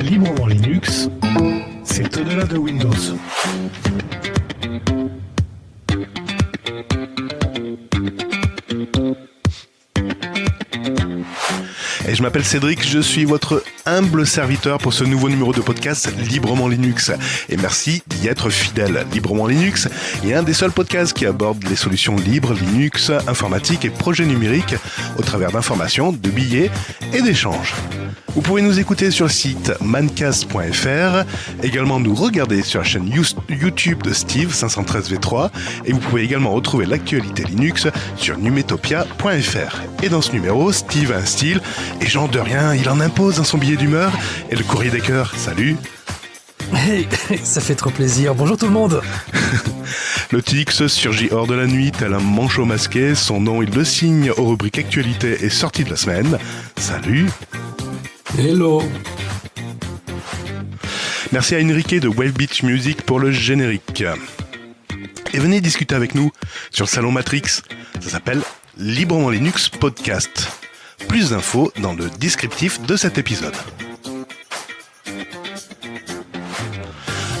Librement Linux, c'est au-delà de Windows. Et je m'appelle Cédric, je suis votre humble serviteur pour ce nouveau numéro de podcast Librement Linux. Et merci d'y être fidèle. Librement Linux est un des seuls podcasts qui aborde les solutions libres, Linux, informatique et projets numériques au travers d'informations, de billets et d'échanges. Vous pouvez nous écouter sur le site mancast.fr, également nous regarder sur la chaîne YouTube de Steve 513v3 et vous pouvez également retrouver l'actualité Linux sur numetopia.fr. Et dans ce numéro, Steve a un style et genre de rien, il en impose dans son billet d'humeur et le courrier des cœurs. Salut Hey, ça fait trop plaisir. Bonjour tout le monde. le Tix surgit hors de la nuit tel un manchot masqué. Son nom, il le signe aux rubriques actualité et sortie de la semaine. Salut Hello Merci à Enrique de Wave Beach Music pour le générique. Et venez discuter avec nous sur le salon Matrix. Ça s'appelle Librement Linux Podcast. Plus d'infos dans le descriptif de cet épisode.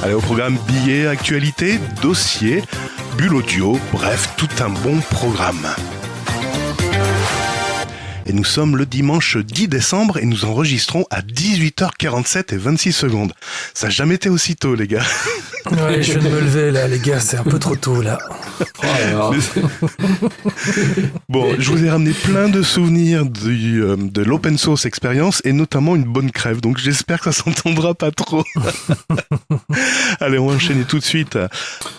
Allez au programme billets, actualités, dossiers, bulle audio, bref, tout un bon programme. Et nous sommes le dimanche 10 décembre et nous enregistrons à 18h47 et 26 secondes. Ça n'a jamais été aussi tôt, les gars. Ouais, je viens de me lever là, les gars, c'est un peu trop tôt là. Oh bon, je vous ai ramené plein de souvenirs du, euh, de l'open source expérience et notamment une bonne crève, donc j'espère que ça s'entendra pas trop. Allez, on va enchaîner tout de suite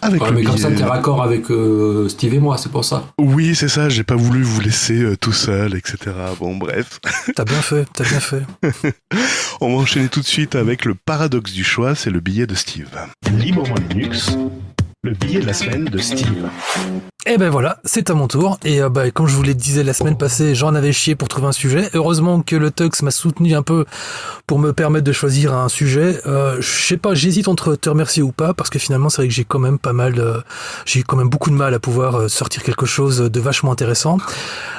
avec ouais, mais comme ça, t'es raccord avec euh, Steve et moi, c'est pour ça. Oui, c'est ça, j'ai pas voulu vous laisser euh, tout seul, etc. Bon, bref. T'as bien fait, t'as bien fait. on va enchaîner tout de suite avec le paradoxe du choix, c'est le billet de Steve. Librement Linux, le billet de la semaine de Steve. Et ben voilà, c'est à mon tour. Et euh, bah, comme je vous le disais la semaine passée, j'en avais chié pour trouver un sujet. Heureusement que le Tux m'a soutenu un peu pour me permettre de choisir un sujet. Euh, je sais pas, j'hésite entre te remercier ou pas, parce que finalement, c'est vrai que j'ai quand même pas mal, de... j'ai quand même beaucoup de mal à pouvoir euh, sortir quelque chose de vachement intéressant.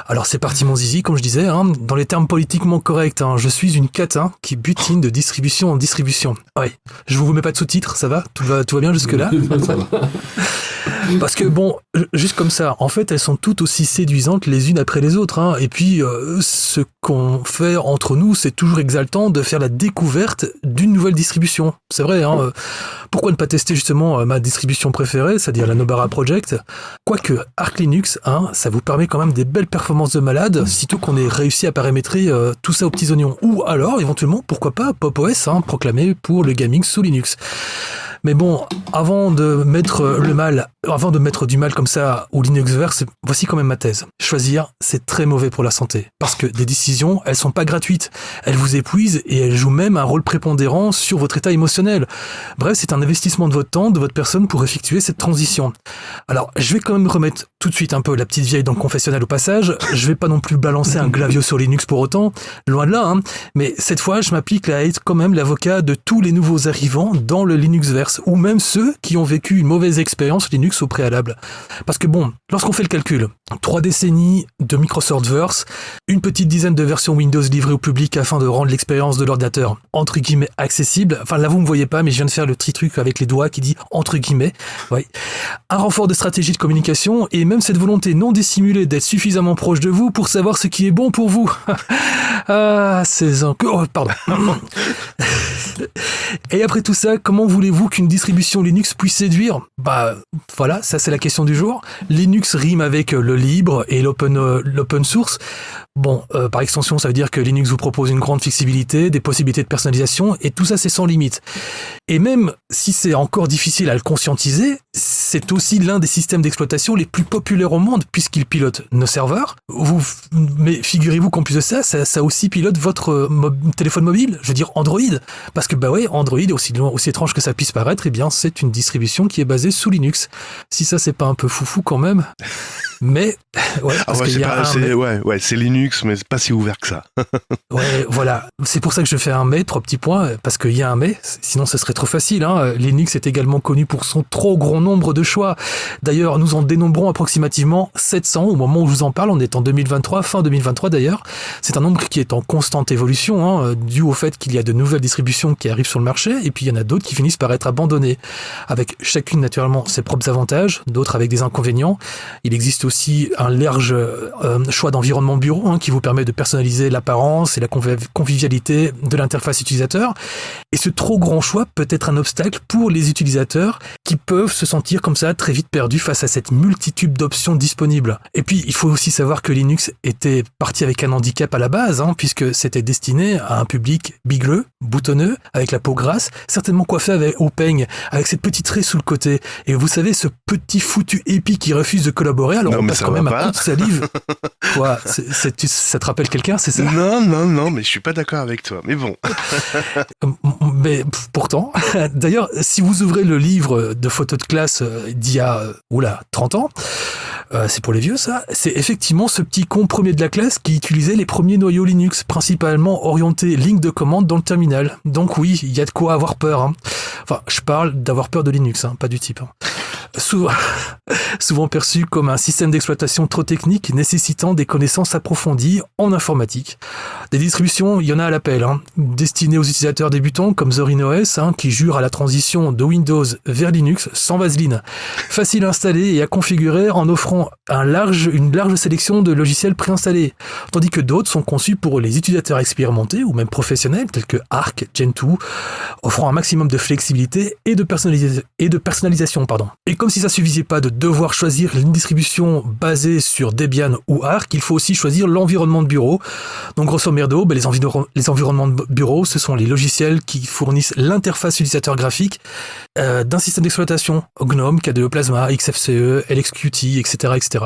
Alors c'est parti mon zizi, comme je disais, hein, dans les termes politiquement corrects, hein, je suis une catin qui butine de distribution en distribution. Ouais, je vous mets pas de sous-titres, ça va? Tout, va tout va bien jusque-là? Parce que bon, juste comme ça, en fait, elles sont toutes aussi séduisantes les unes après les autres. Hein. Et puis, euh, ce qu'on fait entre nous, c'est toujours exaltant de faire la découverte d'une nouvelle distribution. C'est vrai, hein. Euh, pourquoi ne pas tester justement euh, ma distribution préférée, c'est-à-dire la Nobara Project? Quoique Arc Linux, hein, ça vous permet quand même des belles performances de malade, sitôt qu'on ait réussi à paramétrer tout ça aux petits oignons. Ou alors, éventuellement, pourquoi pas Pop OS, hein, proclamé pour le gaming sous Linux. Mais bon, avant de mettre le mal, avant de mettre du mal comme ça au Linuxverse, voici quand même ma thèse. Choisir, c'est très mauvais pour la santé. Parce que des décisions, elles sont pas gratuites. Elles vous épuisent et elles jouent même un rôle prépondérant sur votre état émotionnel. Bref, c'est un investissement de votre temps, de votre personne pour effectuer cette transition. Alors, je vais quand même remettre tout de suite un peu la petite vieille dans le confessionnel au passage. Je vais pas non plus balancer un glavio sur Linux pour autant. Loin de là, hein. Mais cette fois, je m'applique à être quand même l'avocat de tous les nouveaux arrivants dans le Linuxverse ou même ceux qui ont vécu une mauvaise expérience Linux au préalable. Parce que bon, lorsqu'on fait le calcul, trois décennies de Microsoft Verse, une petite dizaine de versions Windows livrées au public afin de rendre l'expérience de l'ordinateur entre guillemets accessible. Enfin là vous me voyez pas, mais je viens de faire le petit truc avec les doigts qui dit entre guillemets. Un renfort de stratégie de communication et même cette volonté non dissimulée d'être suffisamment proche de vous pour savoir ce qui est bon pour vous. ah, c'est un... Oh, pardon. et après tout ça, comment voulez-vous distribution Linux puisse séduire Bah voilà, ça c'est la question du jour. Linux rime avec le libre et l'open euh, l'open source. Bon, euh, par extension, ça veut dire que Linux vous propose une grande flexibilité, des possibilités de personnalisation, et tout ça, c'est sans limite. Et même si c'est encore difficile à le conscientiser, c'est aussi l'un des systèmes d'exploitation les plus populaires au monde, puisqu'il pilote nos serveurs. Vous, mais figurez-vous qu'en plus de ça, ça, aussi pilote votre téléphone mobile, je veux dire Android. Parce que, bah ouais, Android, aussi, aussi étrange que ça puisse paraître, eh bien, c'est une distribution qui est basée sous Linux. Si ça, c'est pas un peu foufou quand même Mais ouais, Ah pas- c'est Linux, mais c'est pas si ouvert que ça. Ouais, voilà. C'est pour ça que je fais un mais, trois petits points, parce qu'il y a un mais, sinon ce serait trop facile. Hein. Linux est également connu pour son trop grand nombre de choix. D'ailleurs, nous en dénombrons approximativement 700 au moment où je vous en parle. On est en 2023, fin 2023 d'ailleurs. C'est un nombre qui est en constante évolution, hein, dû au fait qu'il y a de nouvelles distributions qui arrivent sur le marché, et puis il y en a d'autres qui finissent par être abandonnées, avec chacune naturellement ses propres avantages, d'autres avec des inconvénients. Il existe aussi un large euh, choix d'environnement bureau hein, qui vous permet de personnaliser l'apparence et la conviv- convivialité de l'interface utilisateur. Et ce trop grand choix peut être un obstacle pour les utilisateurs qui peuvent se sentir comme ça très vite perdus face à cette multitude d'options disponibles. Et puis, il faut aussi savoir que Linux était parti avec un handicap à la base, hein, puisque c'était destiné à un public bigleux, boutonneux, avec la peau grasse, certainement coiffé avec, au peigne, avec cette petite raie sous le côté. Et vous savez, ce petit foutu épi qui refuse de collaborer, alors Non, on passe quand même pas. un coup de salive. Quoi tu- Ça te rappelle quelqu'un, c'est ça? Non, non, non, mais je suis pas d'accord avec toi. Mais bon. Mais pourtant, d'ailleurs, si vous ouvrez le livre de photos de classe euh, d'il y a, euh, oula, 30 ans, euh, c'est pour les vieux ça, c'est effectivement ce petit con premier de la classe qui utilisait les premiers noyaux Linux, principalement orientés ligne de commande dans le terminal. Donc oui, il y a de quoi avoir peur. hein. Enfin, je parle d'avoir peur de Linux, hein, pas du type. hein. Souvent, perçu comme un système d'exploitation trop technique nécessitant des connaissances approfondies en informatique. Des distributions, il y en a à l'appel, hein, destinées aux utilisateurs débutants comme Zorin OS, hein, qui jure à la transition de Windows vers Linux sans vaseline. Facile à installer et à configurer en offrant une large sélection de logiciels préinstallés, tandis que d'autres sont conçus pour les utilisateurs expérimentés ou même professionnels tels que Arc, Gentoo, offrant un maximum de flexibilité et de, personnalisation. Comme si ça suffisait pas de devoir choisir une distribution basée sur Debian ou Arc, il faut aussi choisir l'environnement de bureau. Donc grosso merdo, ben, les, environ- les environnements de bureau, ce sont les logiciels qui fournissent l'interface utilisateur graphique euh, d'un système d'exploitation, GNOME, KDE Plasma, XFCE, LXQT, etc., etc.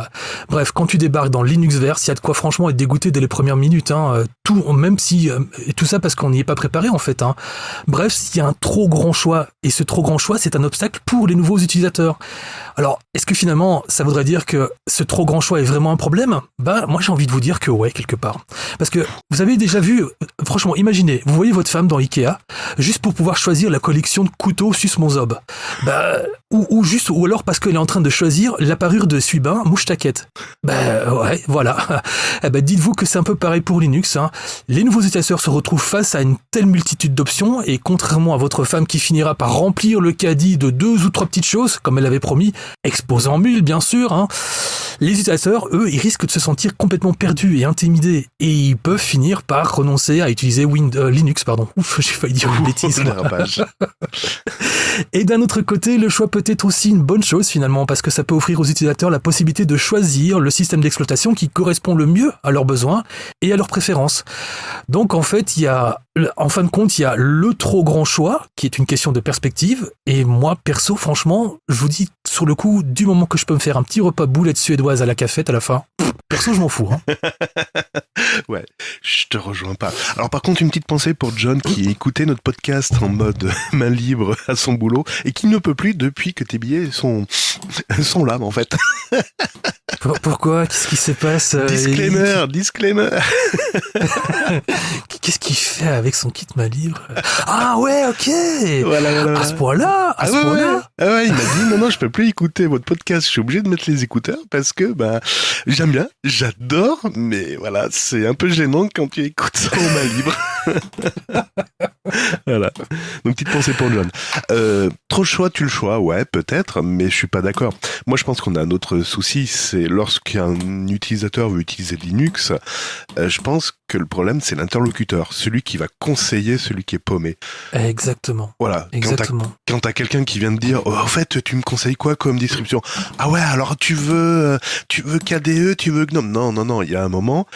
Bref, quand tu débarques dans Linuxverse, il y a de quoi franchement être dégoûté dès les premières minutes. Hein. Euh, Tout, même si euh, tout ça parce qu'on n'y est pas préparé en fait. Hein. Bref, il y a un trop grand choix et ce trop grand choix, c'est un obstacle pour les nouveaux utilisateurs. Alors, est-ce que finalement, ça voudrait dire que ce trop grand choix est vraiment un problème? Bah, moi j'ai envie de vous dire que ouais, quelque part. Parce que vous avez déjà vu, euh, franchement, imaginez, vous voyez votre femme dans Ikea, juste pour pouvoir choisir la collection de couteaux sus mon zob. Bah, ou, juste, ou alors parce qu'elle est en train de choisir la parure de Suibin mouche taquette. Bah ouais, voilà. Eh ben, dites-vous que c'est un peu pareil pour Linux. Hein. Les nouveaux utilisateurs se retrouvent face à une telle multitude d'options et contrairement à votre femme qui finira par remplir le caddie de deux ou trois petites choses, comme elle avait promis, exposant mule bien sûr, hein, les utilisateurs, eux, ils risquent de se sentir complètement perdus et intimidés et ils peuvent finir par renoncer à utiliser Wind- euh, Linux. Pardon. Ouf, j'ai failli dire une bêtise. Et d'un autre côté, le choix peut être aussi une bonne chose finalement, parce que ça peut offrir aux utilisateurs la possibilité de choisir le système d'exploitation qui correspond le mieux à leurs besoins et à leurs préférences. Donc en fait, il y a, en fin de compte, il y a le trop grand choix, qui est une question de perspective. Et moi, perso, franchement, je vous dis, sur le coup, du moment que je peux me faire un petit repas boulette suédoise à la cafette à la fin, perso, je m'en fous. hein. Ouais, je te rejoins pas. Alors par contre, une petite pensée pour John qui écoutait notre podcast en mode main libre à son boulot et qui ne peut plus depuis que tes billets sont, sont là en fait. Pour- Pourquoi? Qu'est-ce qui se passe euh, Disclaimer, disclaimer. Qu'est-ce qu'il fait avec son kit ma libre? Ah ouais, ok Voilà, voilà, À ce point-là À Ah ce ouais, point-là ouais. Ah ouais, il m'a dit non non, je peux plus écouter votre podcast, je suis obligé de mettre les écouteurs parce que bah j'aime bien, j'adore, mais voilà, c'est un peu gênant quand tu écoutes ça en main libre. voilà. Donc petite pensée pour John. Euh, trop de choix, tu le choix, ouais, peut-être, mais je suis pas d'accord. Moi, je pense qu'on a un autre souci, c'est lorsqu'un utilisateur veut utiliser Linux, euh, je pense que le problème c'est l'interlocuteur, celui qui va conseiller celui qui est paumé. Exactement, Voilà. Exactement. quand t'as quelqu'un qui vient te dire, oh, en fait, tu me conseilles quoi comme distribution Ah ouais, alors tu veux, euh, tu veux KDE, tu veux GNOME Non, non, non. Il y a un moment,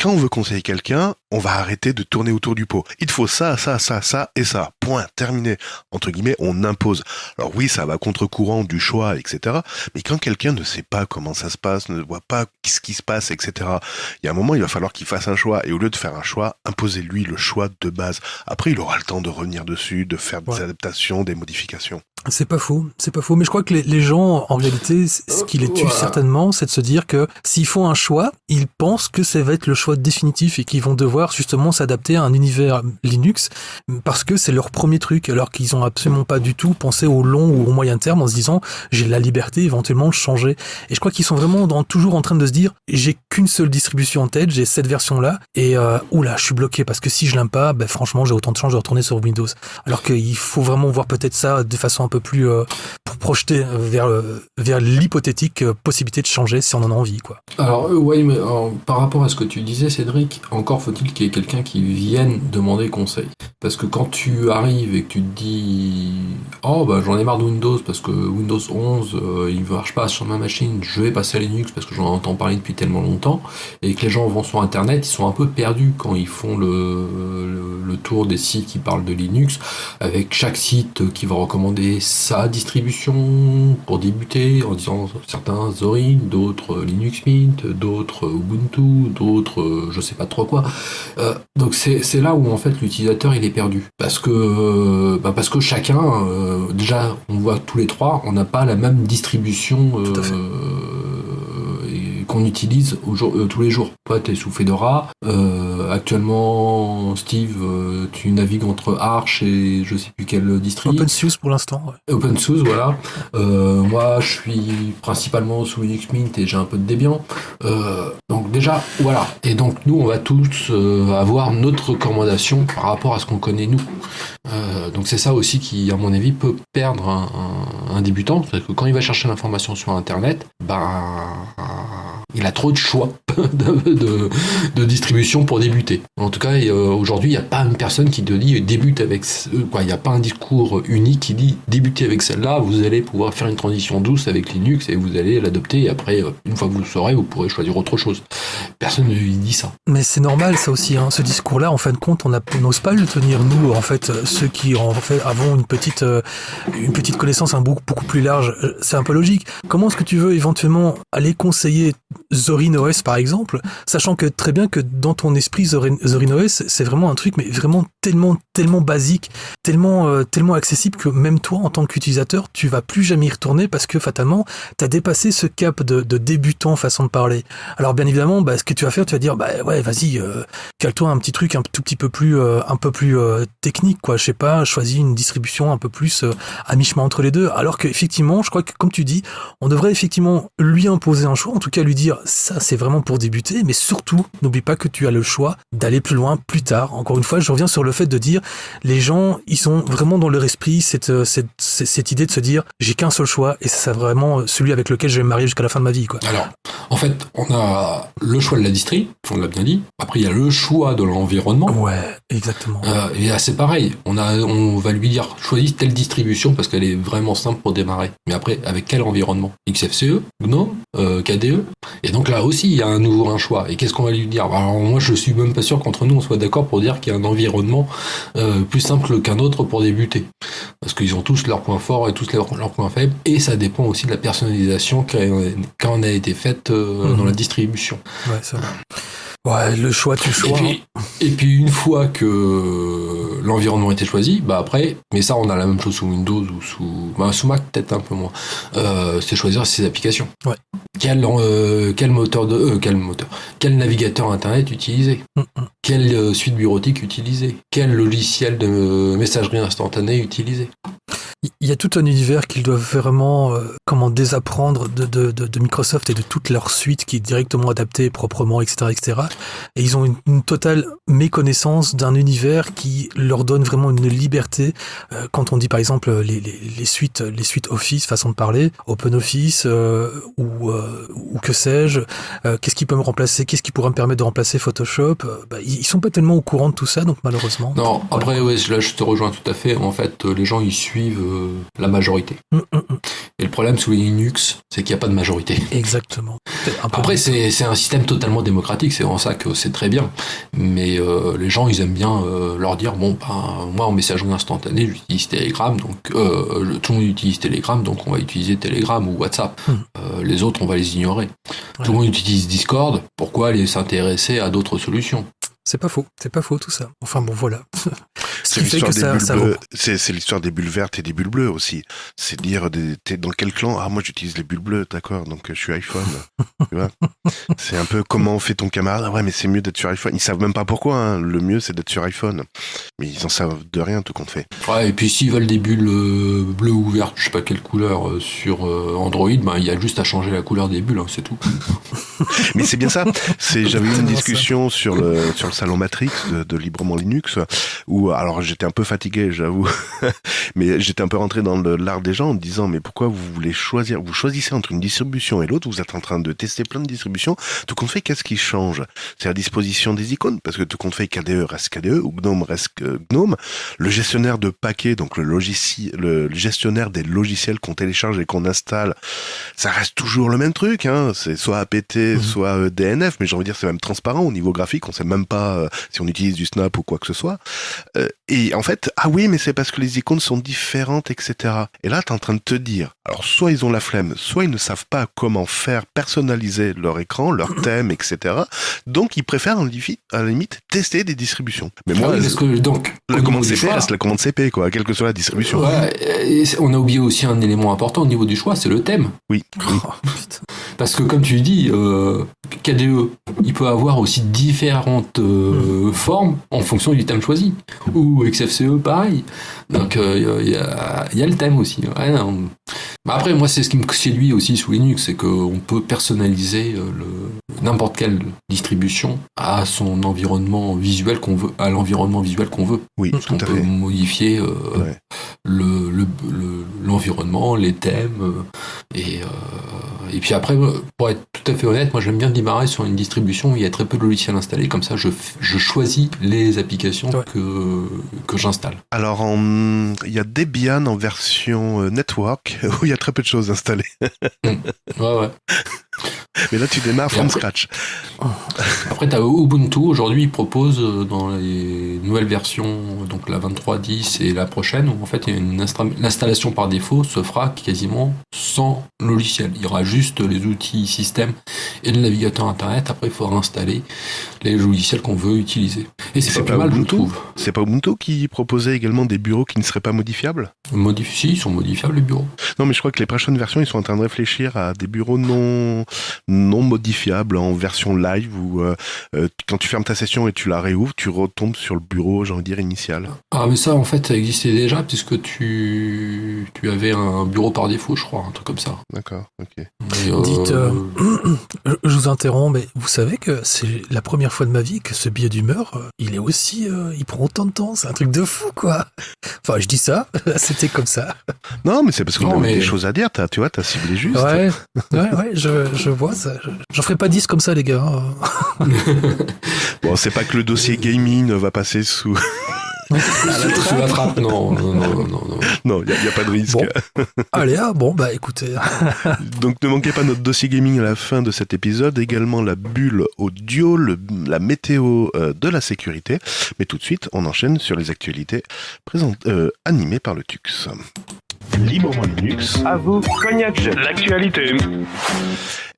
quand on veut conseiller quelqu'un, on va arrêter de tourner autour du pot. Il te faut ça, ça, ça, ça et ça. Point. Terminé. Entre guillemets, on impose. Alors oui, ça va contre-courant du choix, etc. Mais quand quelqu'un ne sait pas comment ça se passe, ne voit pas ce qui se passe, etc. Il y a un moment, il va falloir qu'il fasse un choix. Et au lieu de faire un choix, imposez-lui le choix de base. Après, il aura le temps de revenir dessus, de faire des Ouais. adaptations, des modifications. C'est pas faux, c'est pas faux. Mais je crois que les, les gens, en réalité, ce qui les tue Voilà. certainement, c'est de se dire que s'ils font un choix, ils pensent que ça va être le choix définitif et qu'ils vont devoir justement s'adapter à un univers Linux parce que c'est leur premier truc, alors qu'ils ont absolument pas du tout pensé au long ou au moyen terme en se disant j'ai la liberté éventuellement de changer. Et je crois qu'ils sont vraiment dans, toujours en train de se dire j'ai qu'une seule distribution en tête, j'ai cette version là et euh, oula je suis bloqué parce que si je l'aime pas, ben franchement j'ai autant de chance de retourner sur Windows. Alors qu'il faut vraiment voir peut-être ça de façon peu plus euh, pour projeter euh, vers le- vers l'hypothétique euh, possibilité de changer si on en a envie quoi. Alors, euh, ouais, mais par rapport à ce que tu disais, Cédric, encore faut-il qu'il y ait quelqu'un qui vienne demander conseil. Parce que quand tu arrives et que tu te dis Oh, bah j'en ai marre de Windows parce que Windows 11 euh, il ne marche pas sur ma machine, je vais passer à Linux parce que j'en entends parler depuis tellement longtemps, et que les gens vont sur Internet, ils sont un peu perdus quand ils font le, le tour des sites qui parlent de Linux, avec chaque site qui va recommander sa distribution pour débuter, en disant certains Zorin, d'autres Linux Mint, d'autres Ubuntu, d'autres je sais pas trop quoi. Euh, donc c'est c'est là où en fait l'utilisateur il est perdu. Parce que, euh, bah, parce que chacun, euh, déjà on voit tous les trois, on n'a pas la même distribution Tout à fait. Qu'on utilise au jour- euh, tous les jours. Toi tu es sous Fedora, euh, actuellement Steve euh, tu navigues entre Arch et je sais plus quelle distri. OpenSUSE pour l'instant. ouais. OpenSUSE, voilà. Moi, je suis principalement sous Linux Mint et j'ai un peu de Debian. Donc déjà, voilà. Et donc nous, on va tous avoir notre recommandation par rapport à ce qu'on connaît nous. Euh, donc c'est ça aussi qui, à mon avis, peut perdre un, un- un débutant. C'est-à-dire que quand il va chercher l'information sur Internet, ben, il a trop de choix de, distribution pour débuter. En tout cas, euh, aujourd'hui, il n'y a pas une personne qui te dit débute avec ce- quoi. Il n'y a pas un discours unique qui dit débutez avec celle-là, vous allez pouvoir faire une transition douce avec Linux et vous allez l'adopter. Et après, euh, une fois que vous le saurez, vous pourrez choisir autre chose. Personne ne dit ça. Mais c'est normal ça aussi, hein. ce discours-là, en fin de compte, on n'ose pas le tenir nous, en fait, euh, ceux qui en fait avons une petite, euh, une petite connaissance un beaucoup, beaucoup plus large. Euh, C'est un peu logique. Comment est-ce que tu veux éventuellement aller conseiller Zorin OS par exemple, sachant que très bien que dans ton esprit Zorin, Zorin OS, c'est vraiment un truc, mais vraiment tellement, tellement basique, tellement, euh, tellement accessible que même toi, en tant qu'utilisateur, tu vas plus jamais y retourner parce que fatalement, tu as dépassé ce cap de, débutant façon de parler. Alors bien évidemment, bah, ce que tu vas faire, tu vas dire, bah ouais, vas-y, euh, cale-toi un petit truc un tout petit peu plus, euh, un peu plus euh, technique, quoi. Je sais pas, choisis une distribution un peu plus à mi-chemin entre les deux. Alors qu'effectivement, je crois que comme tu dis, on devrait effectivement lui imposer un choix, en tout cas lui dire, ça c'est vraiment pour débuter, mais surtout, n'oublie pas que tu as le choix d'aller plus loin plus tard. Encore une fois, je reviens sur le fait de dire, les gens, ils sont vraiment dans leur esprit cette, euh, cette, cette, idée de se dire, j'ai qu'un seul choix et c'est vraiment celui avec lequel je vais me marier jusqu'à la fin de ma vie, quoi. Alors, en fait, on a le choix de la distri, on l'a bien dit. Après, il y a le choix de l'environnement. Ouais, exactement. Euh, et là, c'est pareil. On, a, on va lui dire choisis telle distribution parce qu'elle est vraiment simple pour démarrer. Mais après, avec quel environnement? XFCE, GNOME, euh, KDE Et donc là aussi, il y a un nouveau un choix. Et qu'est-ce qu'on va lui dire? Alors moi, je suis même pas sûr qu'entre nous, on soit d'accord pour dire qu'il y a un environnement euh, plus simple qu'un autre pour débuter. Parce qu'ils ont tous leurs points forts et tous leurs, leurs points faibles. Et ça dépend aussi de la personnalisation qui a, en a été faite euh, Mhm. dans la distribution. Ouais. Ouais, le choix, tu Et choix. puis, et puis une fois que l'environnement a été choisi, bah après, mais ça on a la même chose sous Windows ou sous, bah sous Mac peut-être un peu moins, euh, c'est choisir ses applications. Ouais. Quel, euh, quel moteur de, euh, quel moteur, quel navigateur internet utiliser, Mm, mm. quelle suite bureautique utiliser, quel logiciel de messagerie instantanée utiliser? Il y a tout un univers qu'ils doivent vraiment euh, comment désapprendre de, de, de, de Microsoft et de toute leur suite qui est directement adaptée proprement, etc., etc. Et ils ont une, totale méconnaissance d'un univers qui leur donne vraiment une liberté. Euh, quand on dit par exemple les, les, les suites, les suites Office, façon de parler, OpenOffice euh, ou, euh, ou que sais-je, euh, qu'est-ce qui peut me remplacer, qu'est-ce qui pourrait me permettre de remplacer Photoshop euh, bah, Ils sont pas tellement au courant de tout ça, donc malheureusement. Non, après ouais, là je te rejoins tout à fait. En fait, les gens ils suivent euh, la majorité. Hum, hum, hum. Et le problème sous Linux, c'est qu'il n'y a pas de majorité. Exactement. Après, c'est un système totalement démocratique, c'est en ça que c'est très bien. Mais euh, les gens, ils aiment bien euh, leur dire bon, ben, moi en messagerie instantanée, j'utilise Telegram, donc tout le monde utilise Telegram, donc on va utiliser Telegram ou WhatsApp. Les autres, on va les ignorer. Ouais. Tout le monde utilise Discord, pourquoi aller s'intéresser à d'autres solutions? C'est pas faux, c'est pas faux tout ça. Enfin bon, voilà. Ce C'est fait l'histoire que des ça, bulles des vertes et des bulles bleues aussi. C'est dire t'es dans quel clan? Ah moi j'utilise les bulles bleues, d'accord. Donc euh, je suis iPhone. tu vois? C'est un peu comment fait ton camarade. Ah ouais mais c'est mieux d'être sur iPhone. Ils savent même pas pourquoi. hein. Le mieux c'est d'être sur iPhone. Mais ils en savent de rien tout compte fait. Ouais, et puis s'ils veulent des bulles euh, bleues ou vertes, je sais pas quelle couleur, euh, sur euh, Android, ben, il y a juste à changer la couleur des bulles, hein, c'est tout. Mais c'est bien ça. C'est j'avais eu une ça. discussion sur le sur le salon Matrix de, de librement Linux où alors j'étais un peu fatigué, j'avoue, mais j'étais un peu rentré dans l'art des gens en me disant mais pourquoi vous voulez choisir Vous choisissez entre une distribution et l'autre. Vous êtes en train de tester plein de distributions. Tout compte fait, qu'est-ce qui change? C'est la disposition des icônes parce que tout compte fait KDE reste KDE ou GNOME reste GNOME. Le gestionnaire de paquets, donc le logiciel, le gestionnaire des logiciels qu'on télécharge et qu'on installe, ça reste toujours le même truc. Hein. C'est soit APT, Mhm. soit euh, DNF, mais j'ai envie de dire c'est même transparent au niveau graphique. On sait même pas euh, si on utilise du Snap ou quoi que ce soit. Euh, et en fait, ah oui, mais c'est parce que les icônes sont différentes, etc. Et là, t'es en train de te dire, alors soit ils ont la flemme, soit ils ne savent pas comment faire personnaliser leur écran, leur thème, etc. Donc ils préfèrent à la limite tester des distributions. Mais moi, Ah oui, parce que donc, au la commande CP choix- reste la commande CP, quoi, quelle que soit la distribution. Ouais, et c'est- on a oublié aussi un élément important au niveau du choix, c'est le thème. Oui, oui. Oh. Parce que comme tu dis, euh, KDE, il peut avoir aussi différentes euh, formes en fonction du thème choisi. Ou XFCE, pareil. Donc euh, il y, a, il y a le thème aussi. Ouais, non. Mais après, moi, c'est ce qui me séduit aussi sous Linux, c'est qu'on peut personnaliser euh, le- n'importe quelle distribution à son environnement visuel qu'on veut, à l'environnement visuel qu'on veut. Oui, tout On à peut fait. modifier euh, Ouais. le, le- le- l'environnement, les thèmes. euh, et, euh, et puis après, pour être tout à fait honnête, moi j'aime bien démarrer sur une distribution où il y a très peu de logiciels installés. Comme ça, je, je choisis les applications Ouais. que, que j'installe. Alors, en- il y a Debian en version euh, network où il y a très peu de choses installées. Ouais, ouais. Mais là, tu démarres from après- scratch. Après, tu as Ubuntu. Aujourd'hui, ils proposent euh, dans les nouvelles versions, donc la 23.10 et la prochaine, où en fait, il l'installation par défaut se fera quasiment sans logiciel. Il y aura juste les outils système et le navigateur internet. Après, il faudra installer les logiciels qu'on veut utiliser. Et c'est pas mal, je Ubuntu trouve. C'est pas Ubuntu qui proposait également des bureaux qui ne seraient pas modifiables? Modif- si, ils sont modifiables, les bureaux. Non, mais je crois que les prochaines versions, ils sont en train de réfléchir à des bureaux non, non modifiables en version live où euh, euh, quand tu fermes ta session et tu la réouvres, tu retombes sur le bureau, j'ai envie de dire, initial. Ah, mais ça, en fait, ça existait déjà, puisque tu, tu avais un bureau par défaut, je crois, un truc comme ça. D'accord, ok. Euh, Dites, euh, Je vous interromps, mais vous savez que c'est la première fois de ma vie que ce billet d'humeur, il est aussi, euh, il prend autant de temps. C'est un truc de fou, quoi. Enfin, je dis ça, c'était comme ça. Non, mais c'est parce qu'on a mais- des choses à dire, t'as- tu vois, t'as ciblé juste. Ouais, ouais, ouais, je, je vois J'en ferai pas 10 comme ça, les gars. hein. Bon, c'est pas que le dossier gaming va passer sous. Sous la trappe, non, non, non, non, non. non, il n'y a, y a pas de risque. Bon. Allez, ah, bon, bah écoutez. Donc ne manquez pas notre dossier gaming à la fin de cet épisode, également la bulle audio, le- la météo euh, de la sécurité. Mais tout de suite, on enchaîne sur les actualités présentes, euh, animées par le TUX. Librement Linux, À vous, cognac. l'actualité.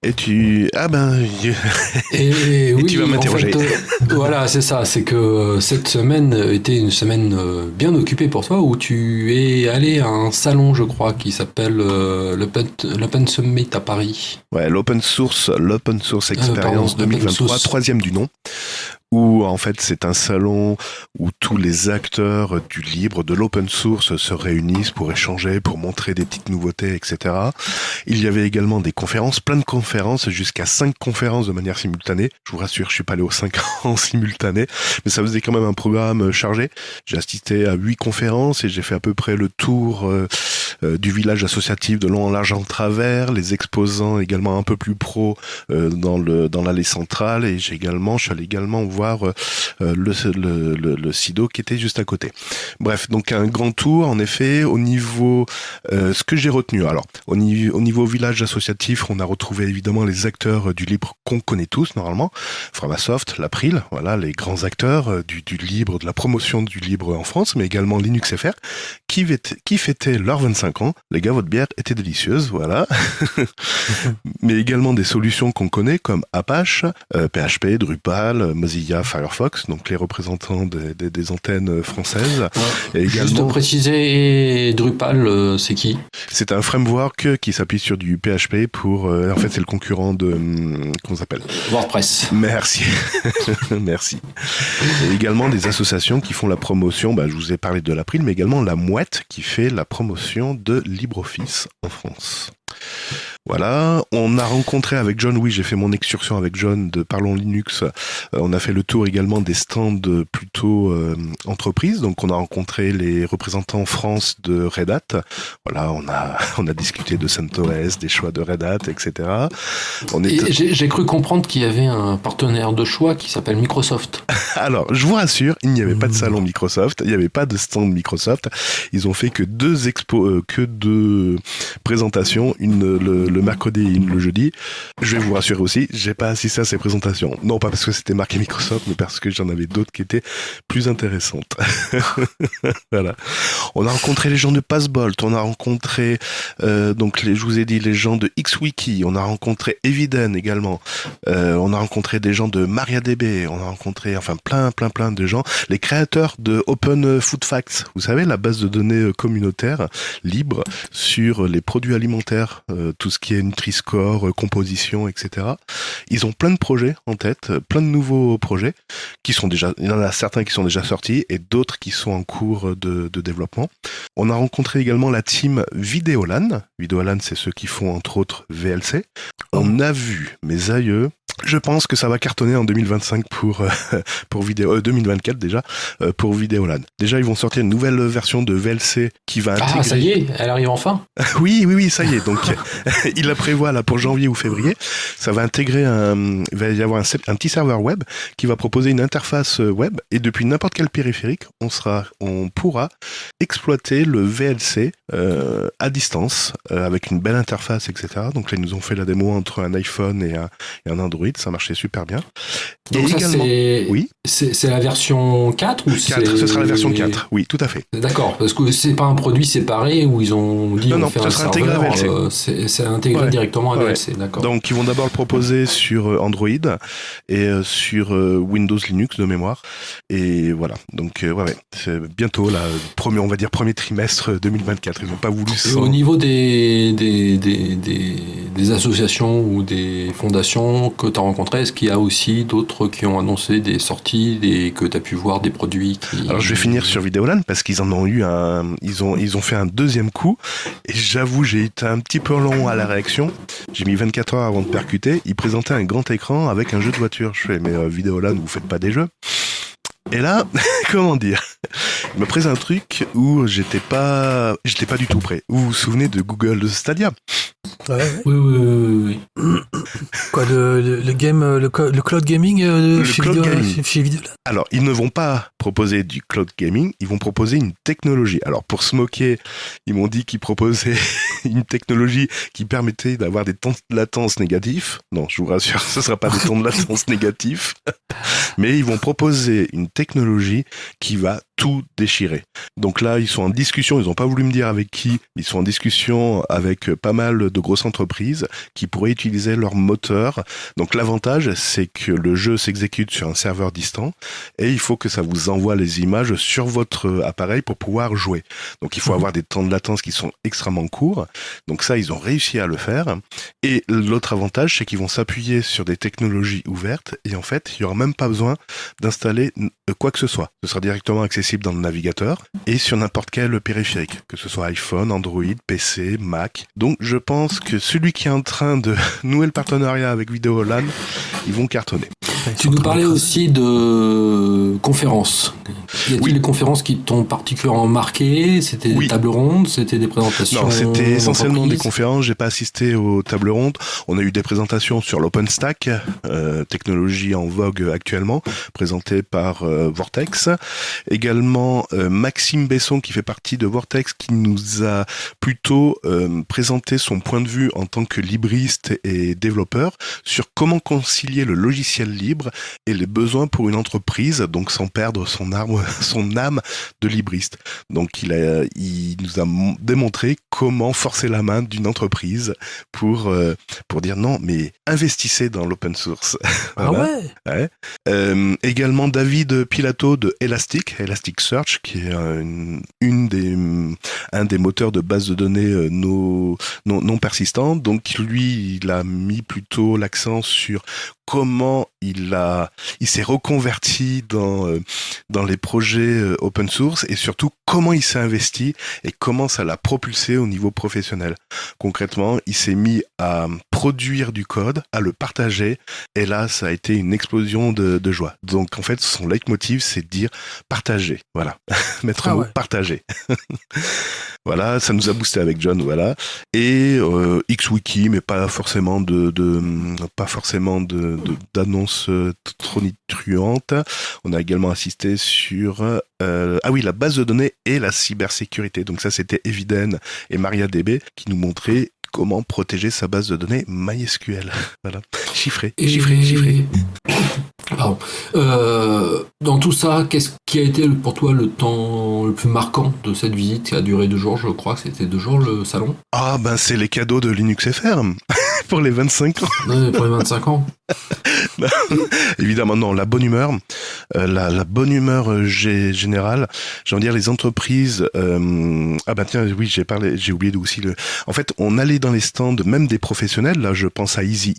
Et tu... Ah ben... Et, oui, tu vas en m'interroger. fait, euh, voilà, c'est ça. C'est que euh, cette semaine était une semaine euh, bien occupée pour toi, où tu es allé à un salon, je crois, qui s'appelle euh, l'Open Summit à Paris. Ouais, l'open source, l'open source Euh, pardon, Open 2023, Source. troisième du nom, où en fait c'est un salon où tous les acteurs du libre, de l'open source se réunissent pour échanger, pour montrer des petites nouveautés, etc. Il y avait également des conférences, plein de conférences, jusqu'à cinq conférences de manière simultanée. Je vous rassure, je suis pas allé aux cinq en simultané, mais ça faisait quand même un programme chargé. J'ai assisté à huit conférences et j'ai fait à peu près le tour euh, euh, du village associatif de long en large en travers, les exposants également un peu plus pro euh, dans le dans l'allée centrale et j'ai également je suis allé également voir euh, euh, le, le, le, le SIDO qui était juste à côté. Bref, donc un grand tour en effet au niveau euh, ce que j'ai retenu. Alors au niveau au niveau village associatif, on a retrouvé évidemment les acteurs du libre qu'on connaît tous normalement, Framasoft, l'April, voilà les grands acteurs du, du libre, de la promotion du libre en France, mais également Linux FR qui, qui fêtaient leurs 25 ans. Les gars, votre bière était délicieuse, voilà. mais également des solutions qu'on connaît comme Apache, euh, PHP, Drupal, Mozilla via Firefox, donc les représentants des, des, des antennes françaises. Et également, Juste préciser, Drupal, c'est qui? C'est un framework qui s'appuie sur du PHP pour. en fait, c'est le concurrent de. Hum, comment s'appelle? WordPress. Merci. Merci. Et également des associations qui font la promotion. Bah, je vous ai parlé de l'April, mais également la Mouette qui fait la promotion de LibreOffice en France. Voilà, on a rencontré avec John, oui, j'ai fait mon excursion avec John de Parlons Linux. Euh, on a fait le tour également des stands plutôt euh, entreprises. Donc on a rencontré les représentants France de Red Hat. Voilà, on a on a discuté de CentOS, des choix de Red Hat, etc. On est... J'ai cru comprendre qu'il y avait un partenaire de choix qui s'appelle Microsoft. Alors, je vous rassure, il n'y avait pas de salon Microsoft, il n'y avait pas de stand Microsoft. Ils ont fait que deux expos, euh, que deux présentations, le mercredi et le jeudi. Je vais vous rassurer aussi, j'ai pas assisté à ces présentations. Non pas parce que c'était marqué Microsoft, mais parce que j'en avais d'autres qui étaient plus intéressantes. voilà. On a rencontré les gens de Passbolt, on a rencontré euh, donc les, je vous ai dit les gens de XWiki, on a rencontré Eviden également, euh, on a rencontré des gens de MariaDB, on a rencontré enfin plein plein plein de gens, les créateurs de Open Food Facts, vous savez la base de données euh, communautaire libre sur les produits alimentaires, tout ce qui est Nutri-Score, euh, composition, etc. Ils ont plein de projets en tête, euh, plein de nouveaux projets qui sont déjà, il y en a certains qui sont déjà sortis et d'autres qui sont en cours de, développement. On a rencontré également la team Videolan. Videolan, c'est ceux qui font entre autres VLC. On a vu mes aïeux je pense que ça va cartonner en 2025 pour euh, pour vidéo 2024 déjà pour Videolan. Déjà ils vont sortir une nouvelle version de VLC qui va intégrer... Ah ça y est, elle arrive enfin. oui oui oui ça y est. Donc il la prévoit là pour janvier ou février. Ça va intégrer un, il va y avoir un, un, petit serveur web qui va proposer une interface euh, web et depuis n'importe quel périphérique, on sera, on pourra exploiter le VLC euh, à distance euh, avec une belle interface, etc. Donc là, ils nous ont fait la démo entre un iPhone et un, et un Android, ça marchait super bien. Donc oui. C'est la version 4 ou 4, ce sera la version 4, oui, tout à fait. D'accord, parce que c'est pas un produit séparé où ils ont dit non, non, ça sera intégré à VLC. c'est intégré directement à VLC, d'accord. Donc ils vont d'abord le proposer sur euh, Android et euh, sur euh, Windows Linux de mémoire. Et voilà, donc ouais, ouais c'est bientôt, là, premier, on va dire premier trimestre 2024. Ils n'ont pas voulu ça. Au niveau des, des, des, des, des associations ou des fondations que tu as rencontrées, est-ce qu'il y a aussi d'autres qui ont annoncé des sorties et que tu as pu voir des produits. Alors je vais finir sur Videoland parce qu'ils en ont eu un... Ils ont, ils ont fait un deuxième coup et j'avoue j'ai été un petit peu long à la réaction. J'ai mis 24 heures avant de percuter. Ils présentaient un grand écran avec un jeu de voiture. Je fais mais euh, vous faites pas des jeux et là, comment dire? Il me présente un truc où j'étais pas, j'étais pas du tout prêt. Vous vous souvenez de Google Stadia? Oui, oui, oui, oui. Quoi, le, le, game, le, cloud gaming, euh, le chez, cloud gaming. Alors, ils ne vont pas proposer du cloud gaming, ils vont proposer une technologie. Alors, pour se moquer, ils m'ont dit qu'ils proposaient une technologie qui permettait d'avoir des temps de latence négatifs. Non, je vous rassure, ce ne sera pas des temps de latence négatifs. Mais ils vont proposer une technologie qui va tout déchirer. Donc là, ils sont en discussion, ils n'ont pas voulu me dire avec qui, ils sont en discussion avec pas mal de grosses entreprises qui pourraient utiliser leur moteur. Donc l'avantage, c'est que le jeu s'exécute sur un serveur distant et il faut que ça vous envoie les images sur votre appareil pour pouvoir jouer. Donc il faut mhm. avoir des temps de latence qui sont extrêmement courts. Donc ça, ils ont réussi à le faire. Et l'autre avantage, c'est qu'ils vont s'appuyer sur des technologies ouvertes et en fait, il n'y aura même pas besoin d'installer quoi que ce soit. Ce sera directement accessible dans le navigateur et sur n'importe quel périphérique, que ce soit iPhone, Android, PC, Mac. Donc je pense que celui qui est en train de nouer le partenariat avec Videolan, ils vont cartonner. Tu nous parlais aussi de conférences. Y a-t-il des conférences qui t'ont particulièrement marqué? C'était des tables rondes? C'était des présentations Non, c'était essentiellement des conférences. J'ai pas assisté aux tables rondes. On a eu des présentations sur l'OpenStack, euh, technologie en vogue actuellement, présentée par euh, Vortex. Également euh, Maxime Besson, qui fait partie de Vortex, qui nous a plutôt euh, présenté son point de vue en tant que libriste et développeur sur comment concilier le logiciel libre libre et les besoins pour une entreprise, donc sans perdre son arme, son âme de libriste. Donc il a, il nous a démontré comment forcer la main d'une entreprise pour euh, pour dire non, mais investissez dans l'open source. Ah ouais. Euh, également David Pilato de Elastic, Elasticsearch, qui est une, une des un des moteurs de base de données euh, non, non, non persistants. Donc lui, il a mis plutôt l'accent sur comment il il s'est reconverti dans euh, dans les projets euh, open source et surtout comment il s'est investi et comment ça l'a propulsé au niveau professionnel. Concrètement, il s'est mis à produire du code, à le partager et là, ça a été une explosion de, de joie. Donc en fait, son leitmotiv, c'est de dire partager. Voilà, mettre un Ah mot ouais. partager. voilà, ça nous a boosté avec John, voilà. Et euh, XWiki, mais pas forcément de, de pas forcément de d'annonces euh, tonitruantes. On a également assisté sur euh, ah oui la base de données et la cybersécurité. Donc ça c'était Eviden et MariaDB qui nous montraient comment protéger sa base de données MySQL. Voilà, chiffré, Et- chiffré, chiffré. Pardon. Euh, dans tout ça, qu'est-ce qui a été pour toi le temps le plus marquant de cette visite qui a duré deux jours Je crois que c'était deux jours le salon. Ah ben c'est les cadeaux de Linux FR pour les 25 ans. Ouais, pour les 25 ans. Évidemment, non, la bonne humeur, euh, la, la bonne humeur euh, gé- générale. J'ai envie de dire les entreprises. ah bah tiens, oui, j'ai parlé, j'ai oublié aussi le. En fait, on allait dans les stands, même des professionnels. Là, je pense à Easy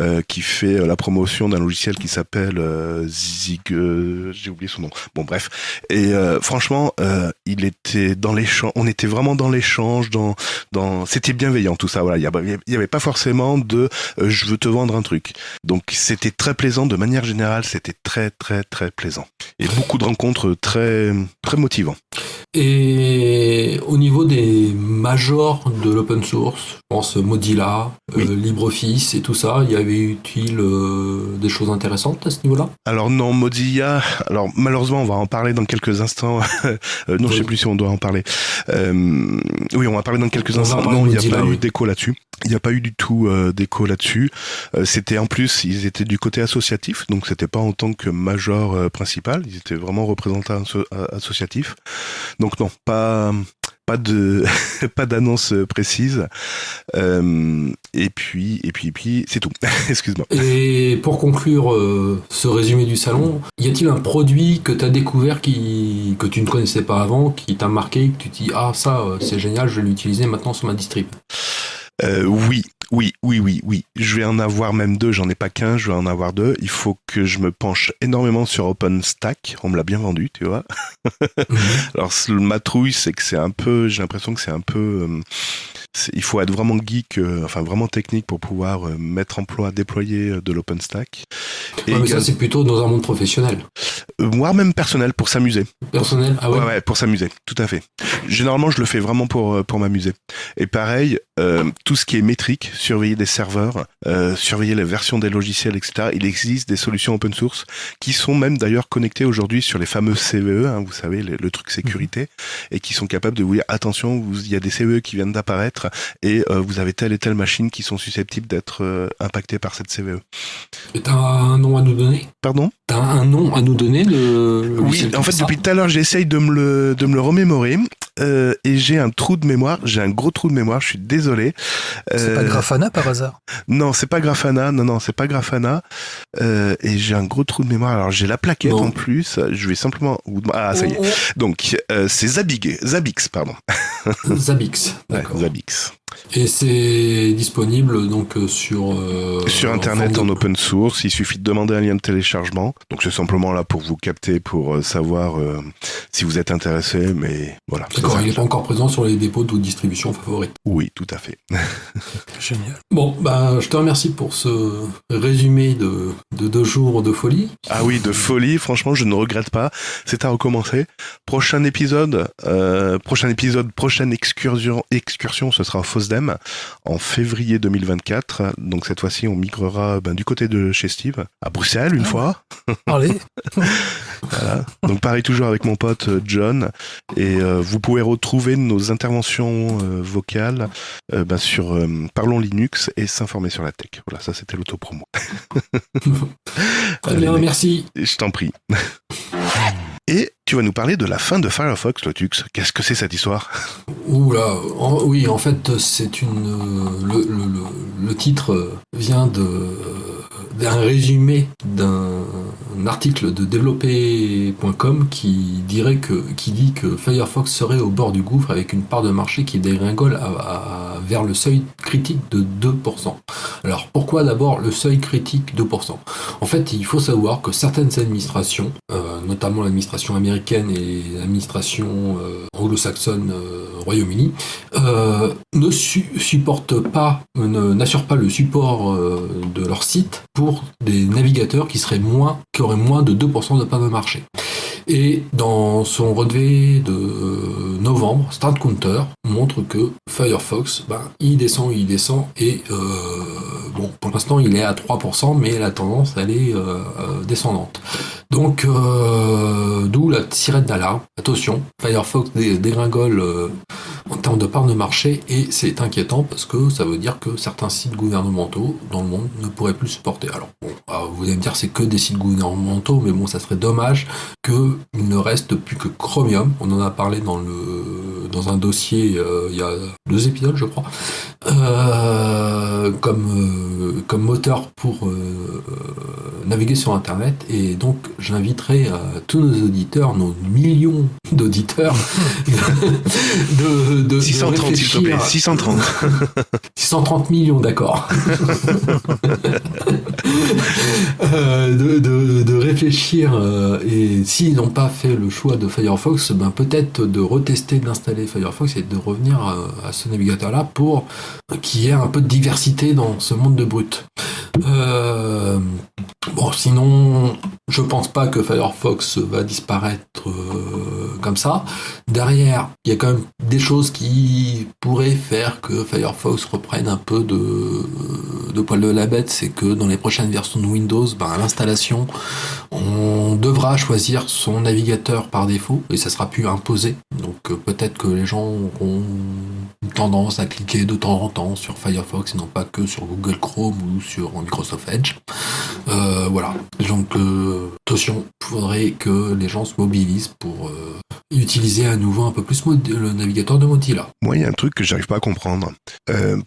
euh, qui fait euh, la promotion d'un logiciel qui s'appelle euh, Zig. euh, j'ai oublié son nom. Bon, bref. Et franchement, il était dans l'échange. On était vraiment dans l'échange, dans, dans. C'était bienveillant tout ça. Voilà, il y avait, pas forcément de je veux te vendre un truc. Donc c'était très plaisant, de manière générale, c'était très très très plaisant. Et beaucoup de rencontres très très motivants. Et au niveau des majors de l'open source, je pense Mozilla, Oui. euh, LibreOffice et tout ça, il y avait eu-il euh, des choses intéressantes à ce niveau-là? Alors non, Mozilla, alors malheureusement on va en parler dans quelques instants. Euh, non, je sais plus si on doit en parler. Euh, oui, on va parler dans quelques On instants. Non, il n'y a Mozilla, pas eu oui. d'écho là-dessus. Il n'y a pas eu du tout euh, d'écho là-dessus. Euh, c'était en plus, ils étaient du côté associatif, donc c'était pas en tant que major euh, principal, ils étaient vraiment représentants asso- euh, associatifs. Donc non, pas pas de pas d'annonce précise. Euh, et puis et puis et puis c'est tout. Excuse-moi. Et pour conclure euh, ce résumé du salon, y a-t-il un produit que tu as découvert qui, que tu ne connaissais pas avant, qui t'a marqué, que tu te dis ah ça euh, c'est génial, je vais l'utiliser maintenant sur ma distrib? Euh, oui, oui, oui, oui, oui. Je vais en avoir même deux, j'en ai pas qu'un, je vais en avoir deux. Il faut que je me penche énormément sur OpenStack. On me l'a bien vendu, tu vois. Alors, ce- ma trouille, c'est que c'est un peu, j'ai l'impression que c'est un peu, euh, il faut être vraiment geek, euh, enfin vraiment technique pour pouvoir euh, mettre en ploie, déployer euh, de l'OpenStack. Et Ouais, mais ça c'est plutôt dans un monde professionnel. voire même personnel pour s'amuser. Personnel, ah ouais, Ouais, ouais, pour s'amuser, tout à fait. Généralement, je le fais vraiment pour pour m'amuser. Et pareil, tout ce qui est métrique, surveiller des serveurs, surveiller les versions des logiciels, etc. Il existe des solutions open source qui sont même d'ailleurs connectées aujourd'hui sur les fameux CVE, hein, vous savez, le, le truc sécurité, et qui sont capables de vous dire attention, il y a des CVE qui viennent d'apparaître et euh, vous avez telle et telle machine qui sont susceptibles d'être euh, impactées par cette CVE. Et t'as un nom à nous donner? Pardon? T'as un nom à nous donner le Oui, en fait, depuis tout à l'heure, j'essaye de me le, de me le remémorer. Euh, et j'ai un trou de mémoire, j'ai un gros trou de mémoire, je suis désolé. C'est pas Euh, Grafana par hasard. Non, c'est pas Grafana, non, non, c'est pas Grafana. Euh, et j'ai un gros trou de mémoire, alors j'ai la plaquette en plus, je vais simplement... Ah, ça y est. Donc, euh, c'est Zabig, Zabix, pardon. Zabix, Ouais, d'accord. Zabix. Et c'est disponible donc euh, sur euh, Sur Internet en open source, il suffit de demander un lien de téléchargement. Donc c'est simplement là pour vous capter, pour euh, savoir euh, si vous êtes intéressé, mais voilà. D'accord, il n'est pas encore présent sur les dépôts de distribution favorites. Oui, tout à fait. Génial. Bon, bah, je te remercie pour ce résumé de, de deux jours de folie. Ah oui, de folie, franchement, je ne regrette pas. C'est à recommencer. Prochain épisode, euh, prochain épisode, prochaine excursion, excursion, ce sera Fosdem en février 2024. Donc cette fois-ci, on migrera ben, du côté de chez Steve, à Bruxelles une Ah. fois. Voilà. Donc pareil toujours avec mon pote euh, John. Et euh, vous pouvez retrouver nos interventions euh, vocales euh, ben, sur Parlons Linux et s'informer sur la tech. Voilà, ça c'était l'autopromo. Très bien, merci. Je t'en prie. Et tu vas nous parler de la fin de Firefox, Lotux. Qu'est-ce que c'est cette histoire? Oula, oui, en fait, c'est une. euh, Le, titre vient de d'un résumé d'un article de développé.com qui dirait que qui dit que Firefox serait au bord du gouffre avec une part de marché qui dégringole vers le seuil critique de 2%. Alors pourquoi d'abord le seuil critique 2% En fait, il faut savoir que certaines administrations, euh, notamment l'administration américaine et l'administration euh, anglo-saxonne euh, Royaume-Uni, euh, ne su- supportent pas, n'assurent pas le support de leur site pour des navigateurs qui seraient moins, qui auraient moins de 2% de part de marché. Et dans son relevé de euh, novembre, Start Counter montre que Firefox, ben, il descend, il descend, et euh, bon, pour l'instant, il est à 3%, mais la tendance, elle est euh, euh, descendante. Donc, euh, d'où la sirène d'alarme. Attention, Firefox dé- dégringole euh, en termes de part de marché, et c'est inquiétant parce que ça veut dire que certains sites gouvernementaux dans le monde ne pourraient plus supporter. Alors, bon, ah, vous allez me dire, c'est que des sites gouvernementaux, mais bon, ça serait dommage qu'il ne reste plus que Chromium. On en a parlé dans, le, dans un dossier euh, il y a deux épisodes, je crois, euh, comme, euh, comme moteur pour naviguer sur Internet. Et donc, j'inviterai tous nos auditeurs, nos millions d'auditeurs, de, de, de 630, s'il te plaît. réfléchir- 630. 630 millions, d'accord. De, de- de réfléchir et s'ils n'ont pas fait le choix de Firefox, ben peut-être de retester d'installer Firefox et de revenir euh, à ce navigateur-là pour qu'il y ait un peu de diversité dans ce monde de brut. Euh, bon, sinon, je pense pas que Firefox va disparaître euh, comme ça. Derrière, il y a quand même des choses qui pourraient faire que Firefox reprenne un peu de, de poil de la bête. C'est que dans les prochaines versions de Windows, ben, à l'installation, on devra choisir son navigateur par défaut et ça sera plus imposé. Donc peut-être que les gens une tendance à cliquer de temps en temps sur Firefox et non pas que sur Google Chrome ou sur Microsoft Edge. Euh, voilà. Donc euh, attention, il faudrait que les gens se mobilisent pour euh, utiliser à nouveau un peu plus le navigateur de Mozilla. Moi, il y a un truc que j'arrive pas à comprendre.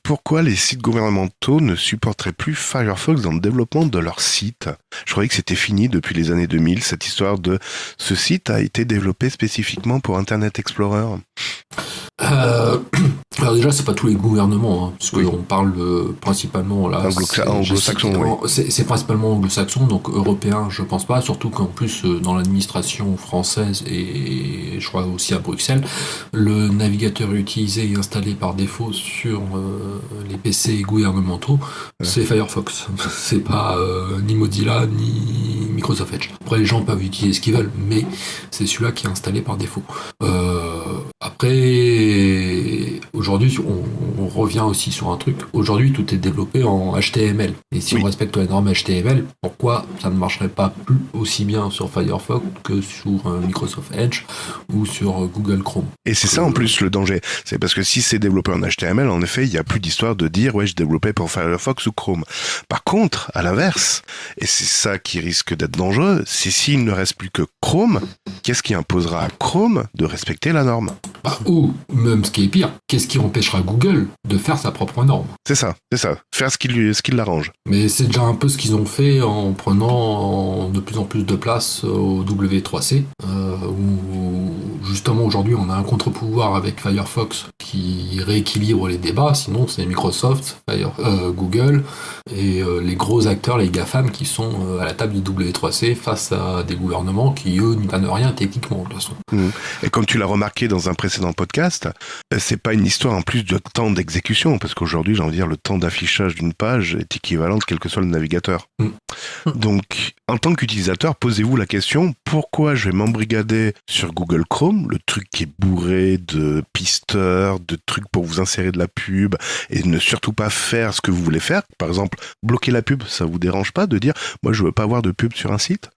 Pourquoi les sites gouvernementaux ne supporteraient plus Firefox dans le développement de leur site? Je croyais que c'était fini depuis les années 2000, cette histoire de ce site a été développé spécifiquement pour Internet Explorer. Euh, alors déjà, c'est pas tous les gouvernements, hein, parce Oui. qu'on parle euh, principalement là. Anglo-saxon, oui. C'est principalement anglo-saxon, donc européen, je pense pas. Surtout qu'en plus, euh, dans l'administration française et je crois aussi à Bruxelles, le navigateur utilisé et installé par défaut sur euh, les PC gouvernementaux, c'est Firefox. c'est pas euh, ni Mozilla ni Microsoft Edge. Après, les gens peuvent utiliser ce qu'ils veulent, mais c'est celui-là qui est installé par défaut. Euh, après, aujourd'hui, on, on revient aussi sur un truc. Aujourd'hui, tout est développé en HTML. Et si Oui. on respecte la norme HTML, pourquoi ça ne marcherait pas plus aussi bien sur Firefox que sur euh, Microsoft Edge ou sur euh, Google Chrome? Et c'est ça en plus le danger. C'est parce que si c'est développé en HTML, en effet, il n'y a plus d'histoire de dire ouais, je développais pour Firefox ou Chrome. Par contre, à l'inverse, et c'est ça qui risque d'être dangereux, c'est s'il ne reste plus que Chrome, qu'est-ce qui imposera à Chrome de respecter la norme? Bah, Ou, même ce qui est pire, qu'est-ce qui empêchera Google de faire sa propre norme? C'est ça, c'est ça. Faire ce qui lui, ce qui l'arrange. Mais c'est déjà un peu ce qu'ils ont fait en prenant de plus en plus de place au W3C, euh, où justement aujourd'hui on a un contre-pouvoir avec Firefox qui rééquilibre les débats, sinon c'est Microsoft, Fire- euh, Google et euh, les gros acteurs, les GAFAM qui sont euh, à la table du W3C face à des gouvernements qui eux n'y prennent rien techniquement de toute façon. Et comme tu l'as remarqué dans un précédent podcast, c'est pas une histoire en plus de temps d'exécution, parce qu'aujourd'hui, j'ai envie de dire, le temps d'affichage d'une page est équivalent quel que soit le navigateur. Mm. Donc, en tant qu'utilisateur, posez-vous la question, pourquoi je vais m'embrigader sur Google Chrome, le truc qui est bourré de pisteurs, de trucs pour vous insérer de la pub et ne surtout pas faire ce que vous voulez faire. Par exemple, bloquer la pub, ça vous dérange pas de dire, moi je veux pas avoir de pub sur un site?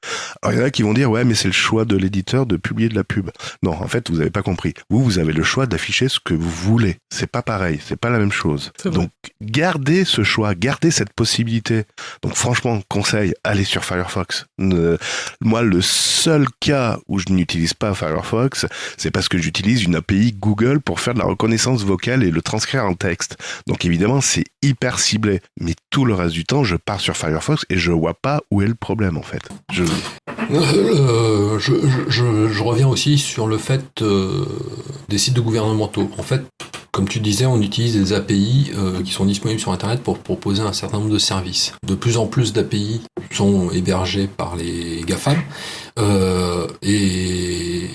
Alors il y en a qui vont dire, ouais, mais c'est le choix de l'éditeur de publier de la pub. Non, en fait, vous avez pas compris. Vous, vous avez le choix d'afficher ce que vous voulez. C'est pas pareil, c'est pas la même chose. Donc, gardez ce choix, gardez cette possibilité. Donc, franchement, conseil, allez sur Firefox. moi, le seul cas où je n'utilise pas Firefox, c'est parce que j'utilise une API Google pour faire de la reconnaissance vocale et le transcrire en texte. Donc, évidemment, c'est hyper ciblé. Mais tout le reste du temps, je pars sur Firefox et je vois pas où est le problème, en fait. Je... Euh, je, reviens aussi sur le fait euh, des sites gouvernementaux. En fait, comme tu disais, on utilise des API euh, qui sont disponibles sur Internet pour proposer un certain nombre de services. De plus en plus d'API sont hébergés par les GAFAM. Euh, et